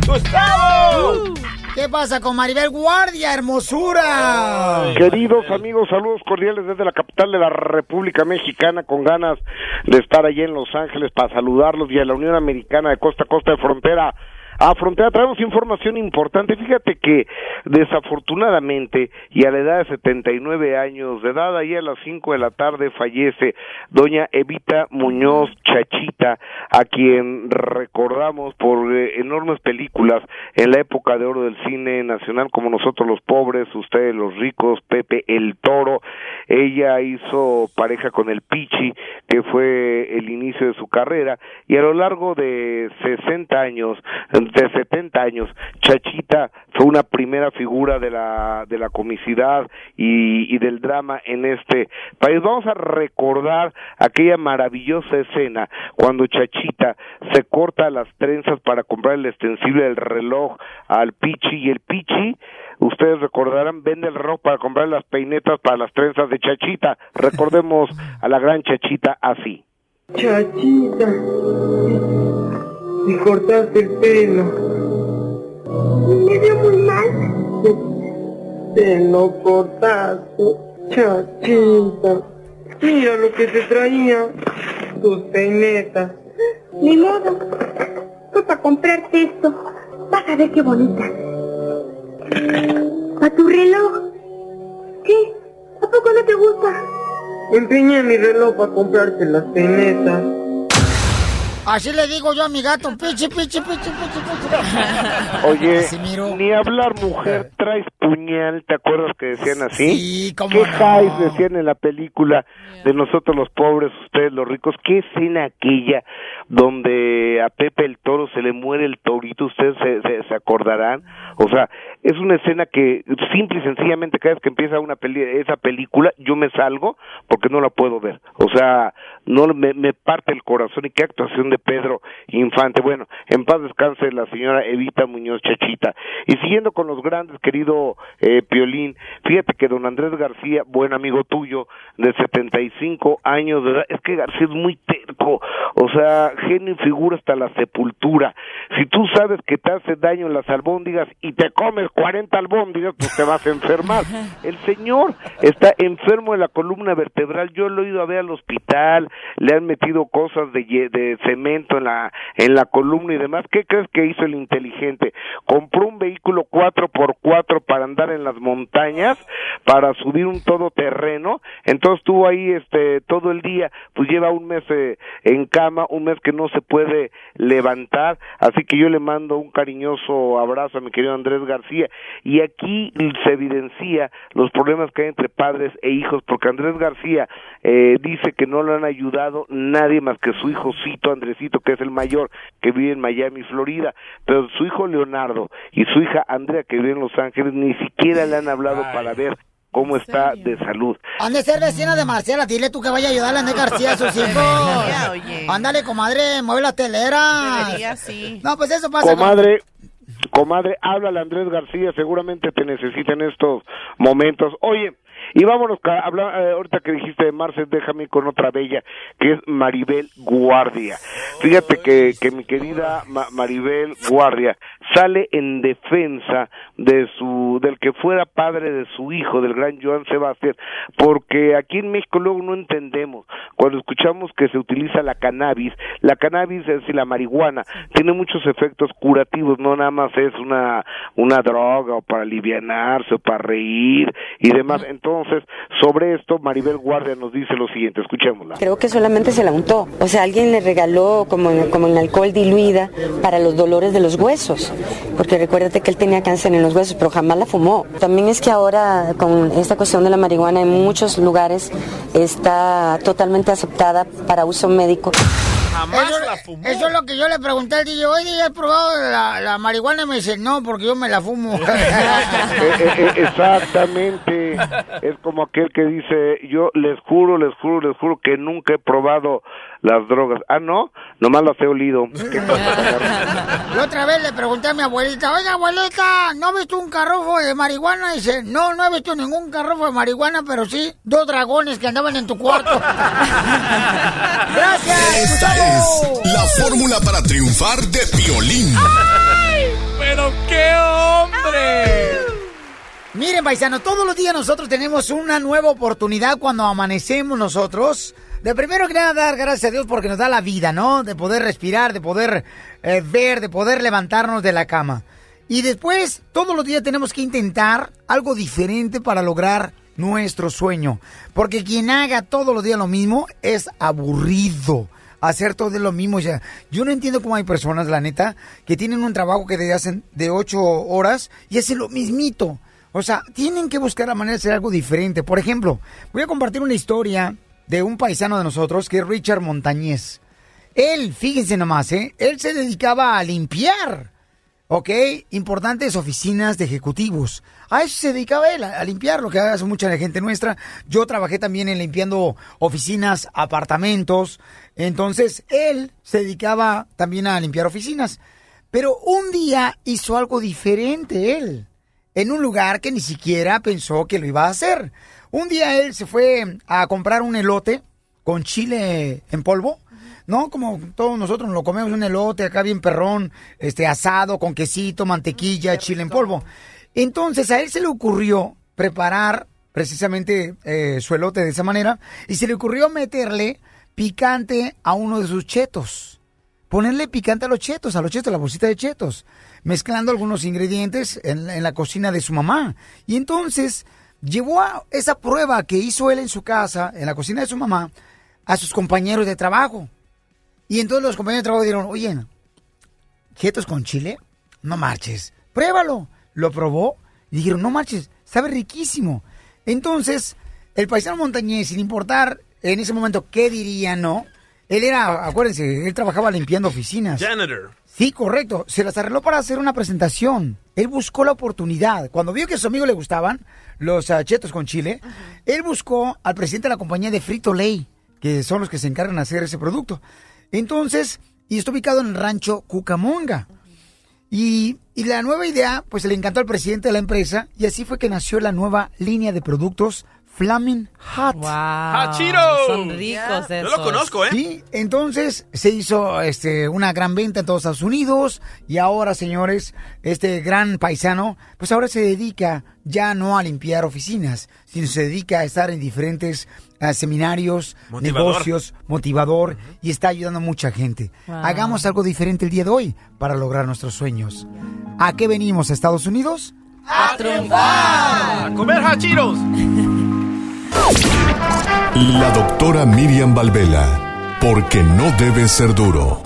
¡Gustavo! ¿Qué pasa con Maribel Guardia, hermosura? Queridos amigos, saludos cordiales desde la capital de la República Mexicana, con ganas de estar allí en Los Ángeles para saludarlos y a la Unión Americana de costa a costa de frontera a frontera. Traemos información importante. Fíjate que desafortunadamente y a la edad de 79 años de edad, ahí a las 5 de la tarde fallece doña Evita Muñoz Chachita, a quien recordamos por eh, enormes películas en la época de oro del cine nacional como Nosotros los Pobres, Ustedes los Ricos, Pepe el Toro. Ella hizo pareja con el Pichi, que fue el inicio de su carrera, y a lo largo de 60 años de 70 años. Chachita fue una primera figura de la, de la comicidad y, del drama en este país. Vamos a recordar aquella maravillosa escena cuando Chachita se corta las trenzas para comprar el extensible del reloj al Pichi y el Pichi ustedes recordarán, vende el reloj para comprar las peinetas para las trenzas de Chachita. Recordemos a la gran Chachita así. Chachita, me cortaste el pelo. Me veo muy mal. Te lo cortaste, chachita. Mira lo que te traía, tus peinetas. Ni modo. Fue para comprarte esto. Vas a ver qué bonita. ¿A tu reloj? ¿Qué? ¿A poco no te gusta? Empeñé mi reloj para comprarte las peinetas. Así le digo yo a mi gato, pichi, pichi, pichi, pichi, pichi. Oye, ni hablar mujer, traes puñal, ¿te acuerdas que decían así? Sí, cómo ¿Qué no. decían en la película de nosotros los pobres, ustedes los ricos? ¿Qué escena aquella donde a Pepe el Toro se le muere el torito? ¿Ustedes se, se, se acordarán? O sea, es una escena que simple y sencillamente cada vez que empieza una peli esa película yo me salgo porque no la puedo ver. O sea, no me, me parte el corazón y qué actuación de Pedro Infante. Bueno, en paz descanse la señora Evita Muñoz Chachita. Y siguiendo con los grandes, querido eh, Piolín, fíjate que don Andrés García, buen amigo tuyo, de 75 años de edad, es que García es muy terco, o sea, genio y figura hasta la sepultura. Si tú sabes que te hace daño las albóndigas y te comes 40 albóndigas, pues te vas a enfermar. El señor está enfermo de la columna vertebral, yo lo he ido a ver al hospital, le han metido cosas de, cemento en la, en la columna y demás. ¿Qué crees que hizo el inteligente? Compró un vehículo 4x4 para andar en las montañas, para subir un todoterreno, entonces estuvo ahí este todo el día, pues lleva un mes eh, en cama, un mes que no se puede levantar, así que yo le mando un cariñoso abrazo a mi querido Andrés García y aquí se evidencia los problemas que hay entre padres e hijos porque Andrés García eh, dice que no lo han ayudado nadie más que su hijocito Andresito que es el mayor que vive en Miami, Florida, pero su hijo Leonardo y su hija Andrea que vive en Los Ángeles ni siquiera le han hablado para ver cómo está de salud. Han de ser vecina de Marcela, dile tú que vaya a ayudarle a Andrés García a sus hijos. Ándale, comadre, mueve la telera. Debería, sí. No, pues eso pasa. con- Comadre, háblale a Andrés García, seguramente te necesita en estos momentos. Oye, y vámonos, ca- habla, eh, ahorita que dijiste de Marce, déjame con otra bella, que es Maribel Guardia. Fíjate que, que mi querida Ma- Maribel Guardia sale en defensa de su, del que fuera padre de su hijo, del gran Joan Sebastián, porque aquí en México luego no entendemos, cuando escuchamos que se utiliza la cannabis, la cannabis, es decir, la marihuana, tiene muchos efectos curativos, no nada más es una, una droga o para alivianarse o para reír y demás. Entonces, sobre esto, Maribel Guardia nos dice lo siguiente, escuchémosla. Creo que solamente se la untó. O sea, alguien le regaló como en, como en alcohol diluida para los dolores de los huesos. Porque recuérdate que él tenía cáncer en los huesos, pero jamás la fumó. También es que ahora con esta cuestión de la marihuana en muchos lugares está totalmente aceptada para uso médico. Eso, eso es lo que yo le pregunté al DJ. Oye, ¿has probado la, la marihuana? Y me dice, no, porque yo me la fumo. Eh, eh, eh, exactamente, es como aquel que dice, yo les juro, les juro, les juro que nunca he probado las drogas. Ah, no, nomás las he olido. ¿Qué pasa? La otra vez le pregunté a mi abuelita, oiga, abuelita, ¿no has visto un carrofo de marihuana? Y dice, no, no he visto ningún carrofo de marihuana, pero sí dos dragones que andaban en tu cuarto. Gracias. Esta es la fórmula para triunfar de Piolín. ¡Pero qué hombre! Miren, paisano, todos los días nosotros tenemos una nueva oportunidad cuando amanecemos nosotros. De primero que nada dar gracias a Dios porque nos da la vida, ¿no? De poder respirar, de poder eh, ver, de poder levantarnos de la cama. Y después, todos los días tenemos que intentar algo diferente para lograr nuestro sueño. Porque quien haga todos los días lo mismo es aburrido. Hacer todo lo mismo. Sea, yo no entiendo cómo hay personas, la neta, que tienen un trabajo que hacen de ocho horas y hacen lo mismito. O sea, tienen que buscar la manera de hacer algo diferente. Por ejemplo, voy a compartir una historia de un paisano de nosotros que es Richard Montañez. Él, fíjense nomás, ¿eh? Él se dedicaba a limpiar. Importantes oficinas de ejecutivos. A eso se dedicaba él, a, a limpiar, lo que hace mucha gente nuestra. Yo trabajé también en limpiando oficinas, apartamentos. Entonces, él se dedicaba también a limpiar oficinas. Pero un día hizo algo diferente él, en un lugar que ni siquiera pensó que lo iba a hacer. Un día él se fue a comprar un elote con chile en polvo, ¿no? Como todos nosotros lo comemos un elote acá bien perrón, este asado con quesito, mantequilla, chile en polvo. Entonces a él se le ocurrió preparar precisamente eh, su elote de esa manera y se le ocurrió meterle picante a uno de sus chetos. Ponerle picante a los chetos, a los chetos, a la bolsita de chetos, mezclando algunos ingredientes en, la cocina de su mamá. Y entonces llevó a esa prueba que hizo él en su casa, en la cocina de su mamá, a sus compañeros de trabajo. Y entonces los compañeros de trabajo dijeron, oye, ¿chetos con chile? No marches, pruébalo. Lo probó y dijeron, no marches, sabe riquísimo. Entonces, el paisano montañés, sin importar en ese momento qué diría, ¿no? Él era, acuérdense, él trabajaba limpiando oficinas. Sí, correcto. Se las arregló para hacer una presentación. Él buscó la oportunidad. Cuando vio que a sus amigos le gustaban los ah, chetos con chile, él buscó al presidente de la compañía de Frito Lay, que son los que se encargan de hacer ese producto. Entonces, y está ubicado en el rancho Cucamonga. Y, y la nueva idea, pues le encantó al presidente de la empresa, y así fue que nació la nueva línea de productos Flaming Hot. ¡Hot Cheetos! Son ricos Yo esos. lo conozco, ¿eh? Sí, entonces se hizo este una gran venta en todos Estados Unidos y ahora, señores, este gran paisano, pues ahora se dedica ya no a limpiar oficinas, sino se dedica a estar en diferentes ah, seminarios, Motivador. negocios, motivador y está ayudando a mucha gente. Wow. Hagamos algo diferente el día de hoy para lograr nuestros sueños. ¿A qué venimos, a Estados Unidos? ¡A triunfar! ¡A comer hachiros! La doctora Miriam Valvela, porque no debe ser duro.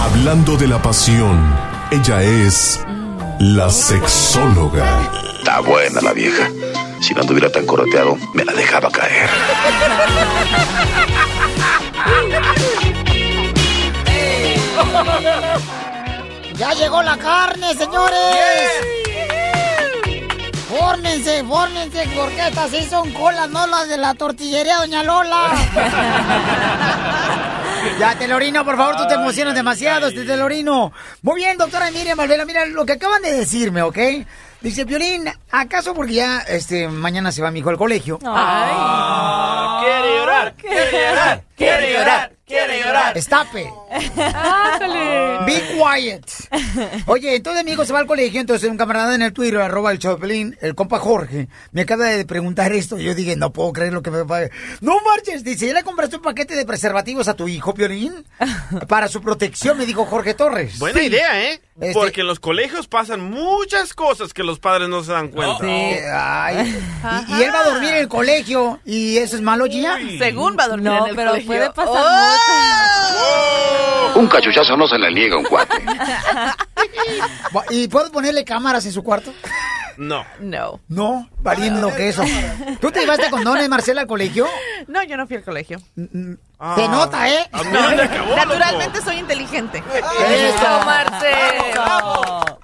Hablando de la pasión, ella es la sexóloga. Está buena la vieja. Si no anduviera tan coroteado, me la dejaba caer. ¡Ya llegó la carne, señores! ¡Fórmense, fórmense! Porque estas sí son colas, no las de la tortillería Doña Lola. ya, Telorino, por favor, tú te emocionas demasiado, este Telorino. Muy bien, doctora Miriam Valvela, mira lo que acaban de decirme, ¿ok? Dice, Violín, ¿acaso porque ya este mañana se va mi hijo al colegio? Ah, quiere llorar, quiere llorar, quiere llorar, quiere llorar. Estape. Be quiet. Oye, entonces mi hijo se va al colegio, entonces un camarada en el Twitter, arroba el Chopelín, el compa Jorge, me acaba de preguntar esto. Y yo dije, no puedo creer lo que me va No marches, dice, ¿ya le compraste un paquete de preservativos a tu hijo, Piolín? Para su protección, me dijo Jorge Torres. Buena Sí. idea, ¿eh? Este- Porque en los colegios pasan muchas cosas que los padres no se dan cuenta. Ay, y, y él va a dormir en el colegio, ¿y eso es malo, Gia? Según va a dormir No, en el pero colegio. puede pasar ¡Oh! Un cachuchazo no se le niega a un cuate. ¿Y puedo ponerle cámaras en su cuarto? No. No. No, valiendo que eso. ¿Tú te llevaste condones, Marcela, al colegio? No, yo no fui al colegio. Se nota, ¿eh? ¿A dónde acabó, Naturalmente soy inteligente. Eso, Marce.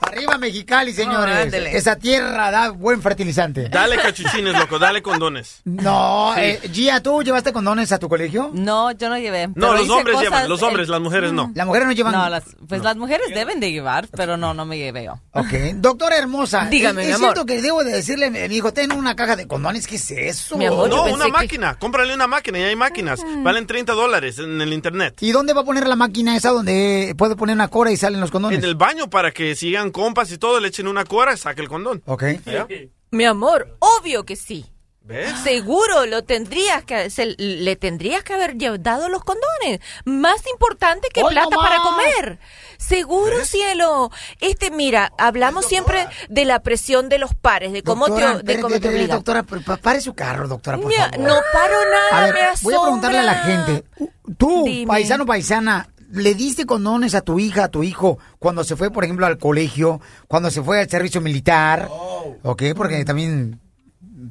Arriba Mexicali, señores. Esa tierra da buen fertilizante. Dale cachuchines, loco, dale condones. No, Sí. eh, Gia, ¿tú llevaste condones a tu colegio? No, yo no llevé. No, los hombres cosas llevan, los hombres, las mujeres no. Las mujeres no llevan. No, las, pues las mujeres deben de llevar, pero no, no me llevé yo. Ok, doctora hermosa. Dígame, ¿es, mi es amor. cierto que debo de decirle a mi hijo, ten una caja de condones? ¿Qué es eso? no, una máquina. Cómprale una máquina y hay máquinas. Valen 30 dólares en el internet. ¿Y dónde va a poner la máquina esa donde puede poner una cora y salen los condones? En el baño para que sigan compas y todo, le echen una y saque el condón. Ok. ¿Ya? Mi amor, obvio que sí. ¿Ves? Seguro lo tendrías que se- le tendrías que haber dado los condones. Más importante que ¡Hoy plata para comer. Seguro, cielo. Este, mira, hablamos siempre de la presión de los pares, de cómo Doctora, te, de cómo te obligan. Doctora, pa- pa- pare su carro, doctora, por Mira, favor. no paro nada, A ver, me voy a preguntarle a la gente. Tú, Dime. paisano, paisana, ¿le diste condones a tu hija, a tu hijo, cuando se fue, por ejemplo, al colegio, cuando se fue al servicio militar? ¿Ok? Porque también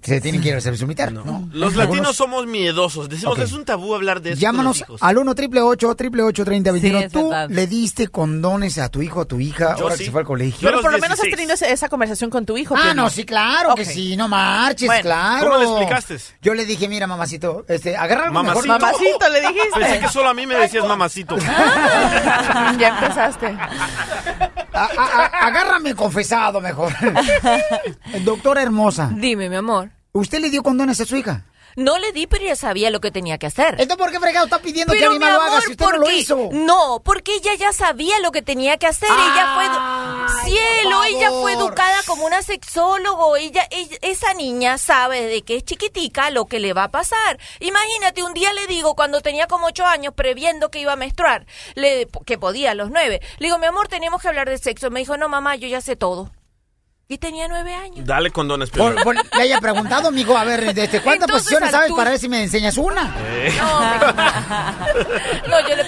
se tienen que ir al servicio militar. No. Los Algunos- latinos somos miedosos. Decimos Ok. es un tabú hablar de eso. Llámanos al 1 888 888 3021 Sí, ¿Tú verdad. le diste condones a tu hijo o a tu hija Yo ahora sí. que se fue al colegio? Pero por lo menos has tenido esa conversación con tu hijo. Ah, no, sí, claro que sí, no marches, Bueno, claro. ¿cómo le explicaste? Yo le dije, mira, mamacito, este, agarra algo mejor. Mamacito. Le dijiste. Pensé que solo a mí me decías mamacito. ya empezaste. A- a- a- agárrame confesado mejor. Doctora hermosa. Dime, mi amor. ¿Usted le dio condones a su hija? No le di, pero ya sabía lo que tenía que hacer. Entonces, ¿por qué fregado está pidiendo que Pero, más lo haga si usted no lo hizo? No, porque ella ya sabía lo que tenía que hacer. ella fue. Cielo, ella fue educada como una sexólogo. Ella, ella- esa niña sabe desde que es chiquitica lo que le va a pasar. Imagínate, un día le digo, cuando tenía como ocho años, previendo que iba a menstruar, le, que podía a los nueve, le digo, mi amor, tenemos que hablar de sexo. Me dijo, no, mamá, yo ya sé todo. Y tenía nueve años. Dale condones, Por, Piolín. por- le haya preguntado, amigo, a ver, ¿desde cuántas Entonces, posiciones sabes para ver si me enseñas una? Eh. No,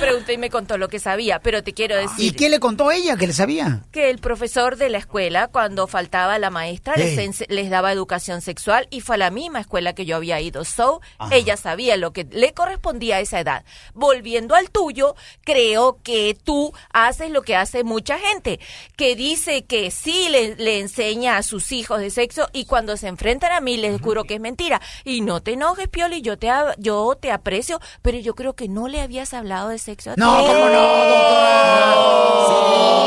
pregunté y me contó lo que sabía, pero te quiero decir. ¿Y qué le contó ella que le sabía? que el profesor de la escuela, cuando faltaba la maestra, les, Hey. les daba educación sexual y fue a la misma escuela que yo había ido. So, ella sabía lo que le correspondía a esa edad. Volviendo al tuyo, creo que tú haces lo que hace mucha gente, que dice que sí le, le enseña a sus hijos de sexo y cuando se enfrentan a mí les juro que es mentira. Y no te enojes, Pioli, yo te, yo te aprecio, pero yo creo que no le habías hablado de sexo No, cómo no, doctora.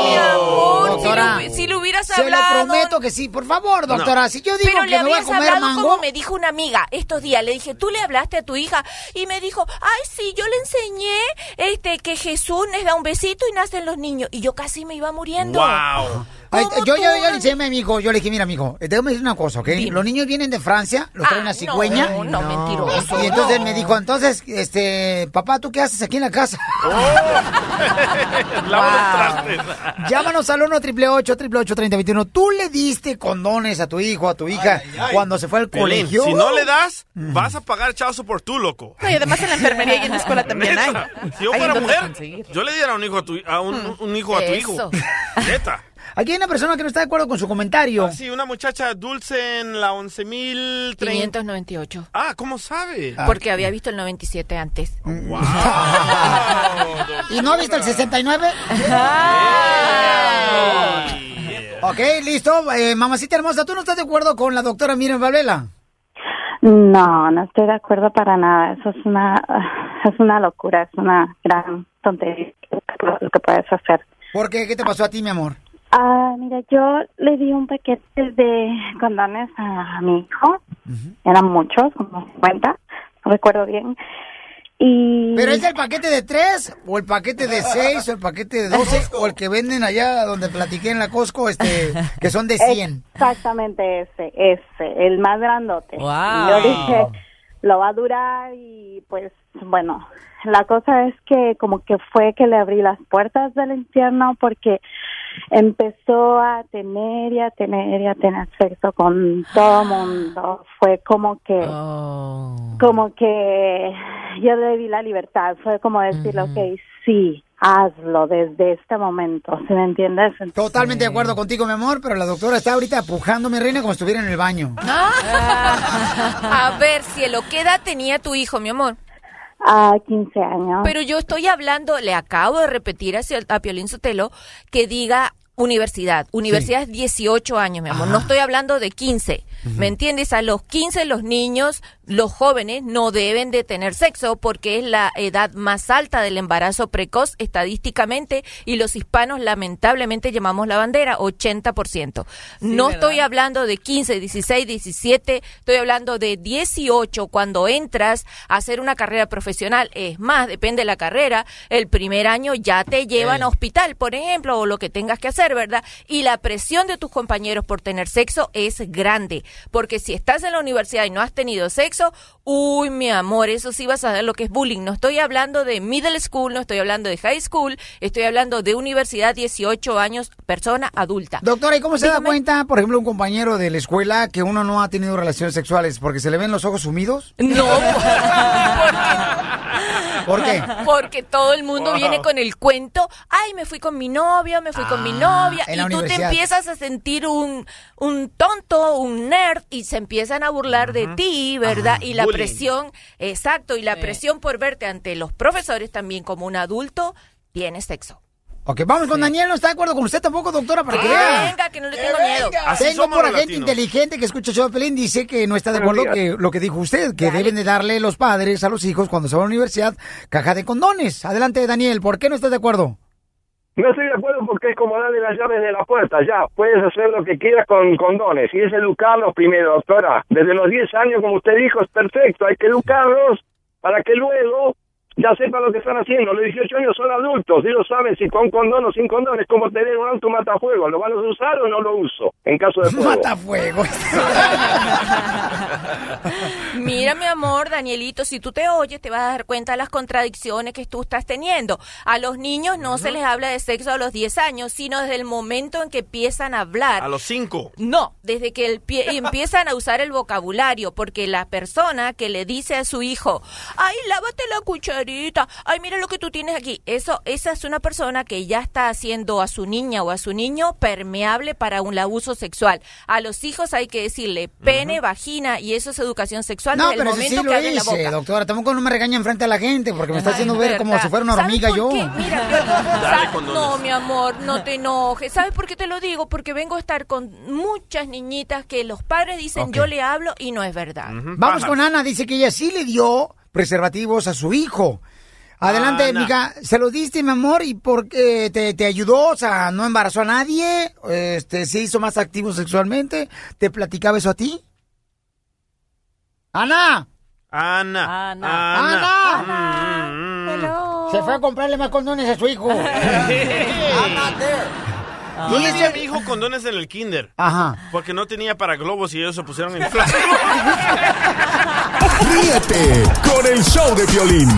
Mi amor, Doctora, si, lo, si lo hubieras Se lo hablado. prometo que sí, por favor, doctora. Si yo digo Pero que le me voy a comer hablado mango, como me dijo una amiga estos días. Le dije, tú le hablaste a tu hija y me dijo, ay, sí, yo le enseñé este que Jesús les da un besito y nacen los niños. Y yo casi me iba muriendo. Wow. Ay, yo, yo, yo le enseñé a mi hijo, yo le dije, mira, mijo, eh, déjame decir una cosa, ¿ok? Los niños vienen de Francia, los traen Ah, a cigüeña. no, no, mentiroso, Y entonces no. me dijo, entonces, este, papá, ¿tú qué haces aquí en la casa? Los trastes. Llámanos al 1 888 888 3021 ¿Tú le diste condones a tu hijo, a tu hija, cuando se fue al colegio? si no le das, vas a pagar chauzo por tú, loco. No, y además en la enfermería y en la escuela también hay. Si yo fuera mujer, yo le diera un hijo a tu, a un, un hijo a tu hijo. Neta. Aquí hay una persona que no está de acuerdo con su comentario. Ah, sí, una muchacha dulce en la 11.030. 598. Ah, ¿cómo sabe? Porque había visto el 97 antes. Wow. ¿Y no ha visto el 69? Ok, listo. Eh, mamacita hermosa, ¿tú no estás de acuerdo con la doctora Miren Valvela? No, no estoy de acuerdo para nada. Eso es una, es una locura, es una gran tontería lo que puedes hacer. ¿Por qué? ¿Qué te pasó a ti, mi amor? Ah, mira, yo le di un paquete de condones a mi hijo. Eran muchos, como 50, no recuerdo bien. Y ¿Pero es el paquete de tres? ¿O el paquete de seis? ¿O el paquete de doce? ¿O el que venden allá donde platiqué en la Costco, este, que son de 100? Exactamente ese, ese, el más grandote. Wow. Y Yo dije, lo va a durar y pues bueno, la cosa es que como que fue que le abrí las puertas del infierno porque empezó a tener y a tener y a tener sexo con todo mundo. Fue como que, como que yo le di la libertad. Fue como decirle, ok, sí, hazlo desde este momento. ¿Se me entiendes? Totalmente de acuerdo contigo, mi amor, pero la doctora está ahorita pujando mi reina como si estuviera en el baño. A ver, cielo, ¿qué edad tenía tu hijo, mi amor? A 15 años. Pero yo estoy hablando, le acabo de repetir hacia, a Piolín Sotelo que diga universidad. Universidad es 18 años, mi amor. No estoy hablando de 15. ¿Me entiendes? A los 15 los niños, los jóvenes, no deben de tener sexo porque es la edad más alta del embarazo precoz estadísticamente y los hispanos lamentablemente llamamos la bandera 80%. no ¿verdad? estoy hablando de 15, 16, 17, estoy hablando de 18 cuando entras a hacer una carrera profesional. Es más, depende de la carrera, el primer año ya te llevan a hospital, por ejemplo, o lo que tengas que hacer, ¿verdad? Y la presión de tus compañeros por tener sexo es grande, porque si estás en la universidad y no has tenido sexo, uy, mi amor, eso sí vas a ver lo que es bullying. No estoy hablando de middle school, no estoy hablando de high school, estoy hablando de universidad, 18 años, persona adulta. Doctora, ¿y cómo se da cuenta, por ejemplo, un compañero de la escuela que uno no ha tenido relaciones sexuales porque se le ven los ojos sumidos? No, ¿Por qué? Porque todo el mundo Wow. viene con el cuento, ay, me fui con mi novio, me fui con mi novia, Ah, en y tú te empiezas a sentir un, un tonto, un nerd, y se empiezan a burlar de ti, ¿verdad? y la bullying. presión, exacto, y la presión por verte ante los profesores también como un adulto, tiene sexo. Ok, vamos con Daniel, no está de acuerdo con usted tampoco, doctora, para que, Que vea. venga, que no le tengo miedo. Tengo por gente inteligente que escucha show Pelín, dice que no está de Buenos acuerdo días. que lo que dijo usted, que deben de darle los padres a los hijos cuando se van a la universidad caja de condones. Adelante, Daniel, ¿por qué no estás de acuerdo? No estoy de acuerdo porque es como darle las llaves de la puerta, ya, puedes hacer lo que quieras con condones, y es educarlos primero, doctora. Desde los 10 años, como usted dijo, es perfecto, hay que educarlos para que luego ya sepan lo que están haciendo. Los 18 años son adultos, ellos saben si con condón o sin condón es como tener un auto matafuego, ¿lo van a usar o no lo uso? En caso de fuego. Matafuego. Mira, mi amor, Danielito, si tú te oyes, te vas a dar cuenta de las contradicciones que tú estás teniendo. A los niños no se les habla de sexo a los 10 años, sino desde el momento en que empiezan a hablar. A los cinco. No, desde que el pie- empiezan a usar el vocabulario, porque la persona que le dice a su hijo, ay, lávate la ay, mira lo que tú tienes aquí, eso, esa es una persona que ya está haciendo a su niña o a su niño permeable para un abuso sexual. A los hijos hay que decirle pene, vagina, y eso es educación sexual No, desde el pero ese momento sí que lo abren la hice, boca. doctora. Tampoco no me regaña enfrente a la gente porque me está haciendo ver como si fuera una ¿Sabes hormiga yo. qué? Mira, no, mi amor, no te enojes. ¿Sabes por qué te lo digo? Porque vengo a estar con muchas niñitas que los padres dicen yo le hablo y no es verdad. Vamos con Ana, dice que ella sí le dio preservativos a su hijo. Adelante, Ana. mija, ¿se lo diste, mi amor? ¿Y por qué te, te ayudó? O sea, ¿no embarazó a nadie? Este, ¿Se hizo más activo sexualmente? ¿Te platicaba eso a ti? ¡Ana! Ana. ¡Ana! Ana. ¡Ana! Se fue a comprarle más condones a su hijo. Yo le di a mi hijo condones en el kinder. Ajá. Porque no tenía para globos y ellos se pusieron en. Ríete con el show de violín.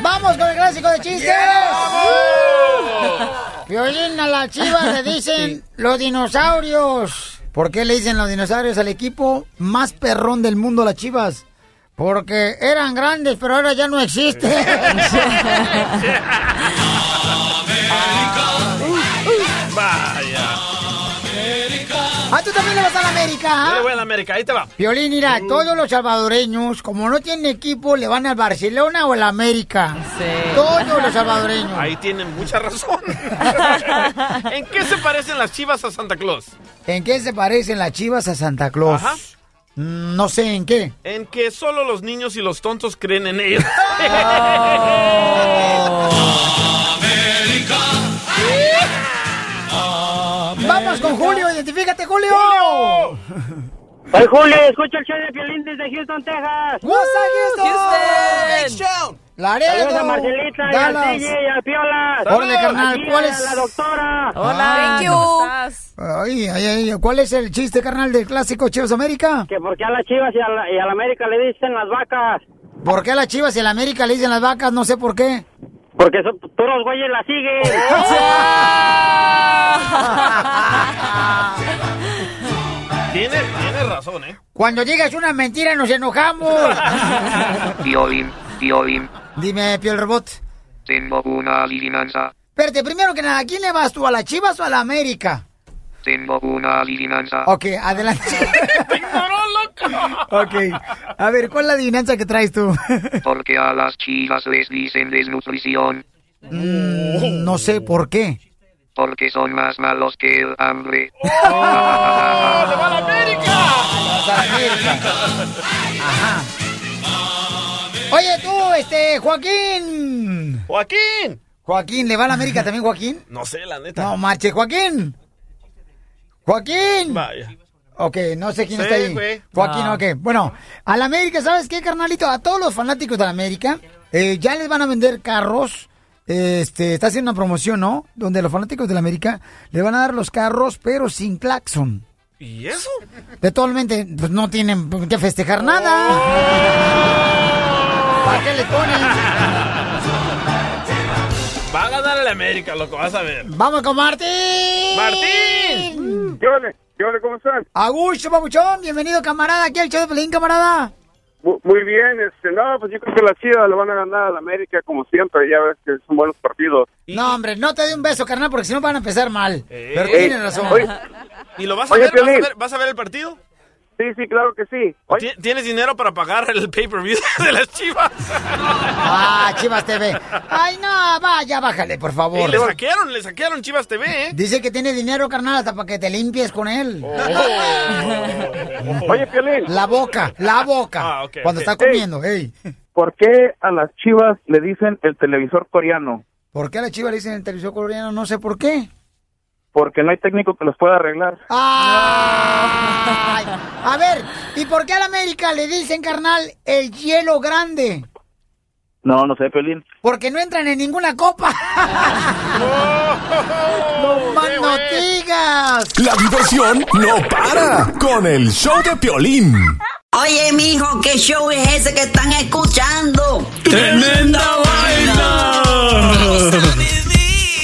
¡Vamos con el clásico de chistes! Violín a las chivas le dicen los dinosaurios. ¿Por qué le dicen los dinosaurios al equipo más perrón del mundo, las chivas? Porque eran grandes, pero ahora ya no existen. Vaya. ah, tú también le vas a la América. Yo ¿ah? le voy a la América, ahí te va. Violín, mira, todos los salvadoreños, como no tienen equipo, le van al Barcelona o al América. Todos los salvadoreños. Ahí tienen mucha razón. ¿En qué se parecen las chivas a Santa Claus? ¿En qué se parecen las chivas a Santa Claus? Ajá. Mm, No sé en qué. En que solo los niños y los tontos creen en ellos. Vamos con Julio, identifícate, Julio. Soy Julio, escucho el show de Piolín desde Houston, Texas. ¡What's up, Houston! Laredo, Saludos a Marcelita, y al Dallas. DJ, y al Piola. Órale, carnal, Aquí ¿cuál a es? La doctora. Hola, Thank ¿cómo you. estás? Ay, ay, ay, ¿cuál es el chiste, carnal, del clásico Chivas América? Que porque a las chivas y a la, y a la América le dicen las vacas. ¿Por qué a las Chivas y a la América le dicen las vacas? No sé por qué. Porque son, todos los güeyes la siguen. Tiene, tiene razón, ¿eh? Cuando digas una mentira nos enojamos. Violín, violín, Dime, Piel Robot. tengo una adivinanza. Espérate, primero que nada, ¿a quién le vas tú? ¿A las Chivas o a la América? Tengo una adivinanza. Ok, adelante. ok. A ver, ¿cuál es la adivinanza que traes tú? Porque a las chivas les dicen desnutrición. Mm, no sé por qué. Porque son más malos que el hambre. Ajá. Oye, tú, este, Joaquín. Joaquín. Joaquín, ¿le va a la América también, Joaquín? No sé, la neta. No, marche, Joaquín. Joaquín. Vaya. Ok, no sé quién Sí, está ahí. güey. Joaquín, No. ok. Bueno, a la América, ¿sabes qué, carnalito? A todos los fanáticos de la América, eh, ya les van a vender carros. Este, está haciendo una promoción, ¿no? Donde los fanáticos de la América le van a dar los carros, pero sin claxon. ¿Y eso? Totalmente, pues no tienen que festejar nada. ¿Para qué le ponen? Va a ganar el América, loco, vas a ver. Vamos con Martín. ¡Martín! ¿Qué onda? ¿Qué onda, cómo están? Augusto, papuchón, bienvenido, camarada, aquí al show de Pelín, camarada. Mu- Muy bien, este, no, pues yo creo que la Chivas le van a ganar a la América como siempre, ya ves que son buenos partidos. No, hombre, no te dé un beso, carnal, porque si no van a empezar mal. Pero Ey, tienes razón. oye. ¿Y lo vas a Oye, ver? ¿Vas a ver, vas a ver el partido? Sí, sí, claro que sí. Ti- ¿Tienes dinero para pagar el pay-per-view de las chivas? Ah, Chivas TV. Ay, no, vaya, bájale, por favor. Y le saquearon, le saquearon Chivas TV, ¿eh? Dice que tiene dinero, carnal, hasta para que te limpies con él. Oye, Piolín. La boca, la boca. Ah, ok, cuando está comiendo, ey. ¿Por qué a las Chivas le dicen el televisor coreano? ¿Por qué a la Chivas le dicen el televisor coreano? No sé por qué. Porque no hay técnico que los pueda arreglar. Ay, a ver, ¿y por qué a la América le dicen, carnal, el hielo grande? No, no sé, Piolín. Porque no entran en ninguna copa. ¡No más no digas! La diversión no para con el show de Piolín. Oye, mijo, ¿qué show es ese que están escuchando? ¡Tremenda vaina!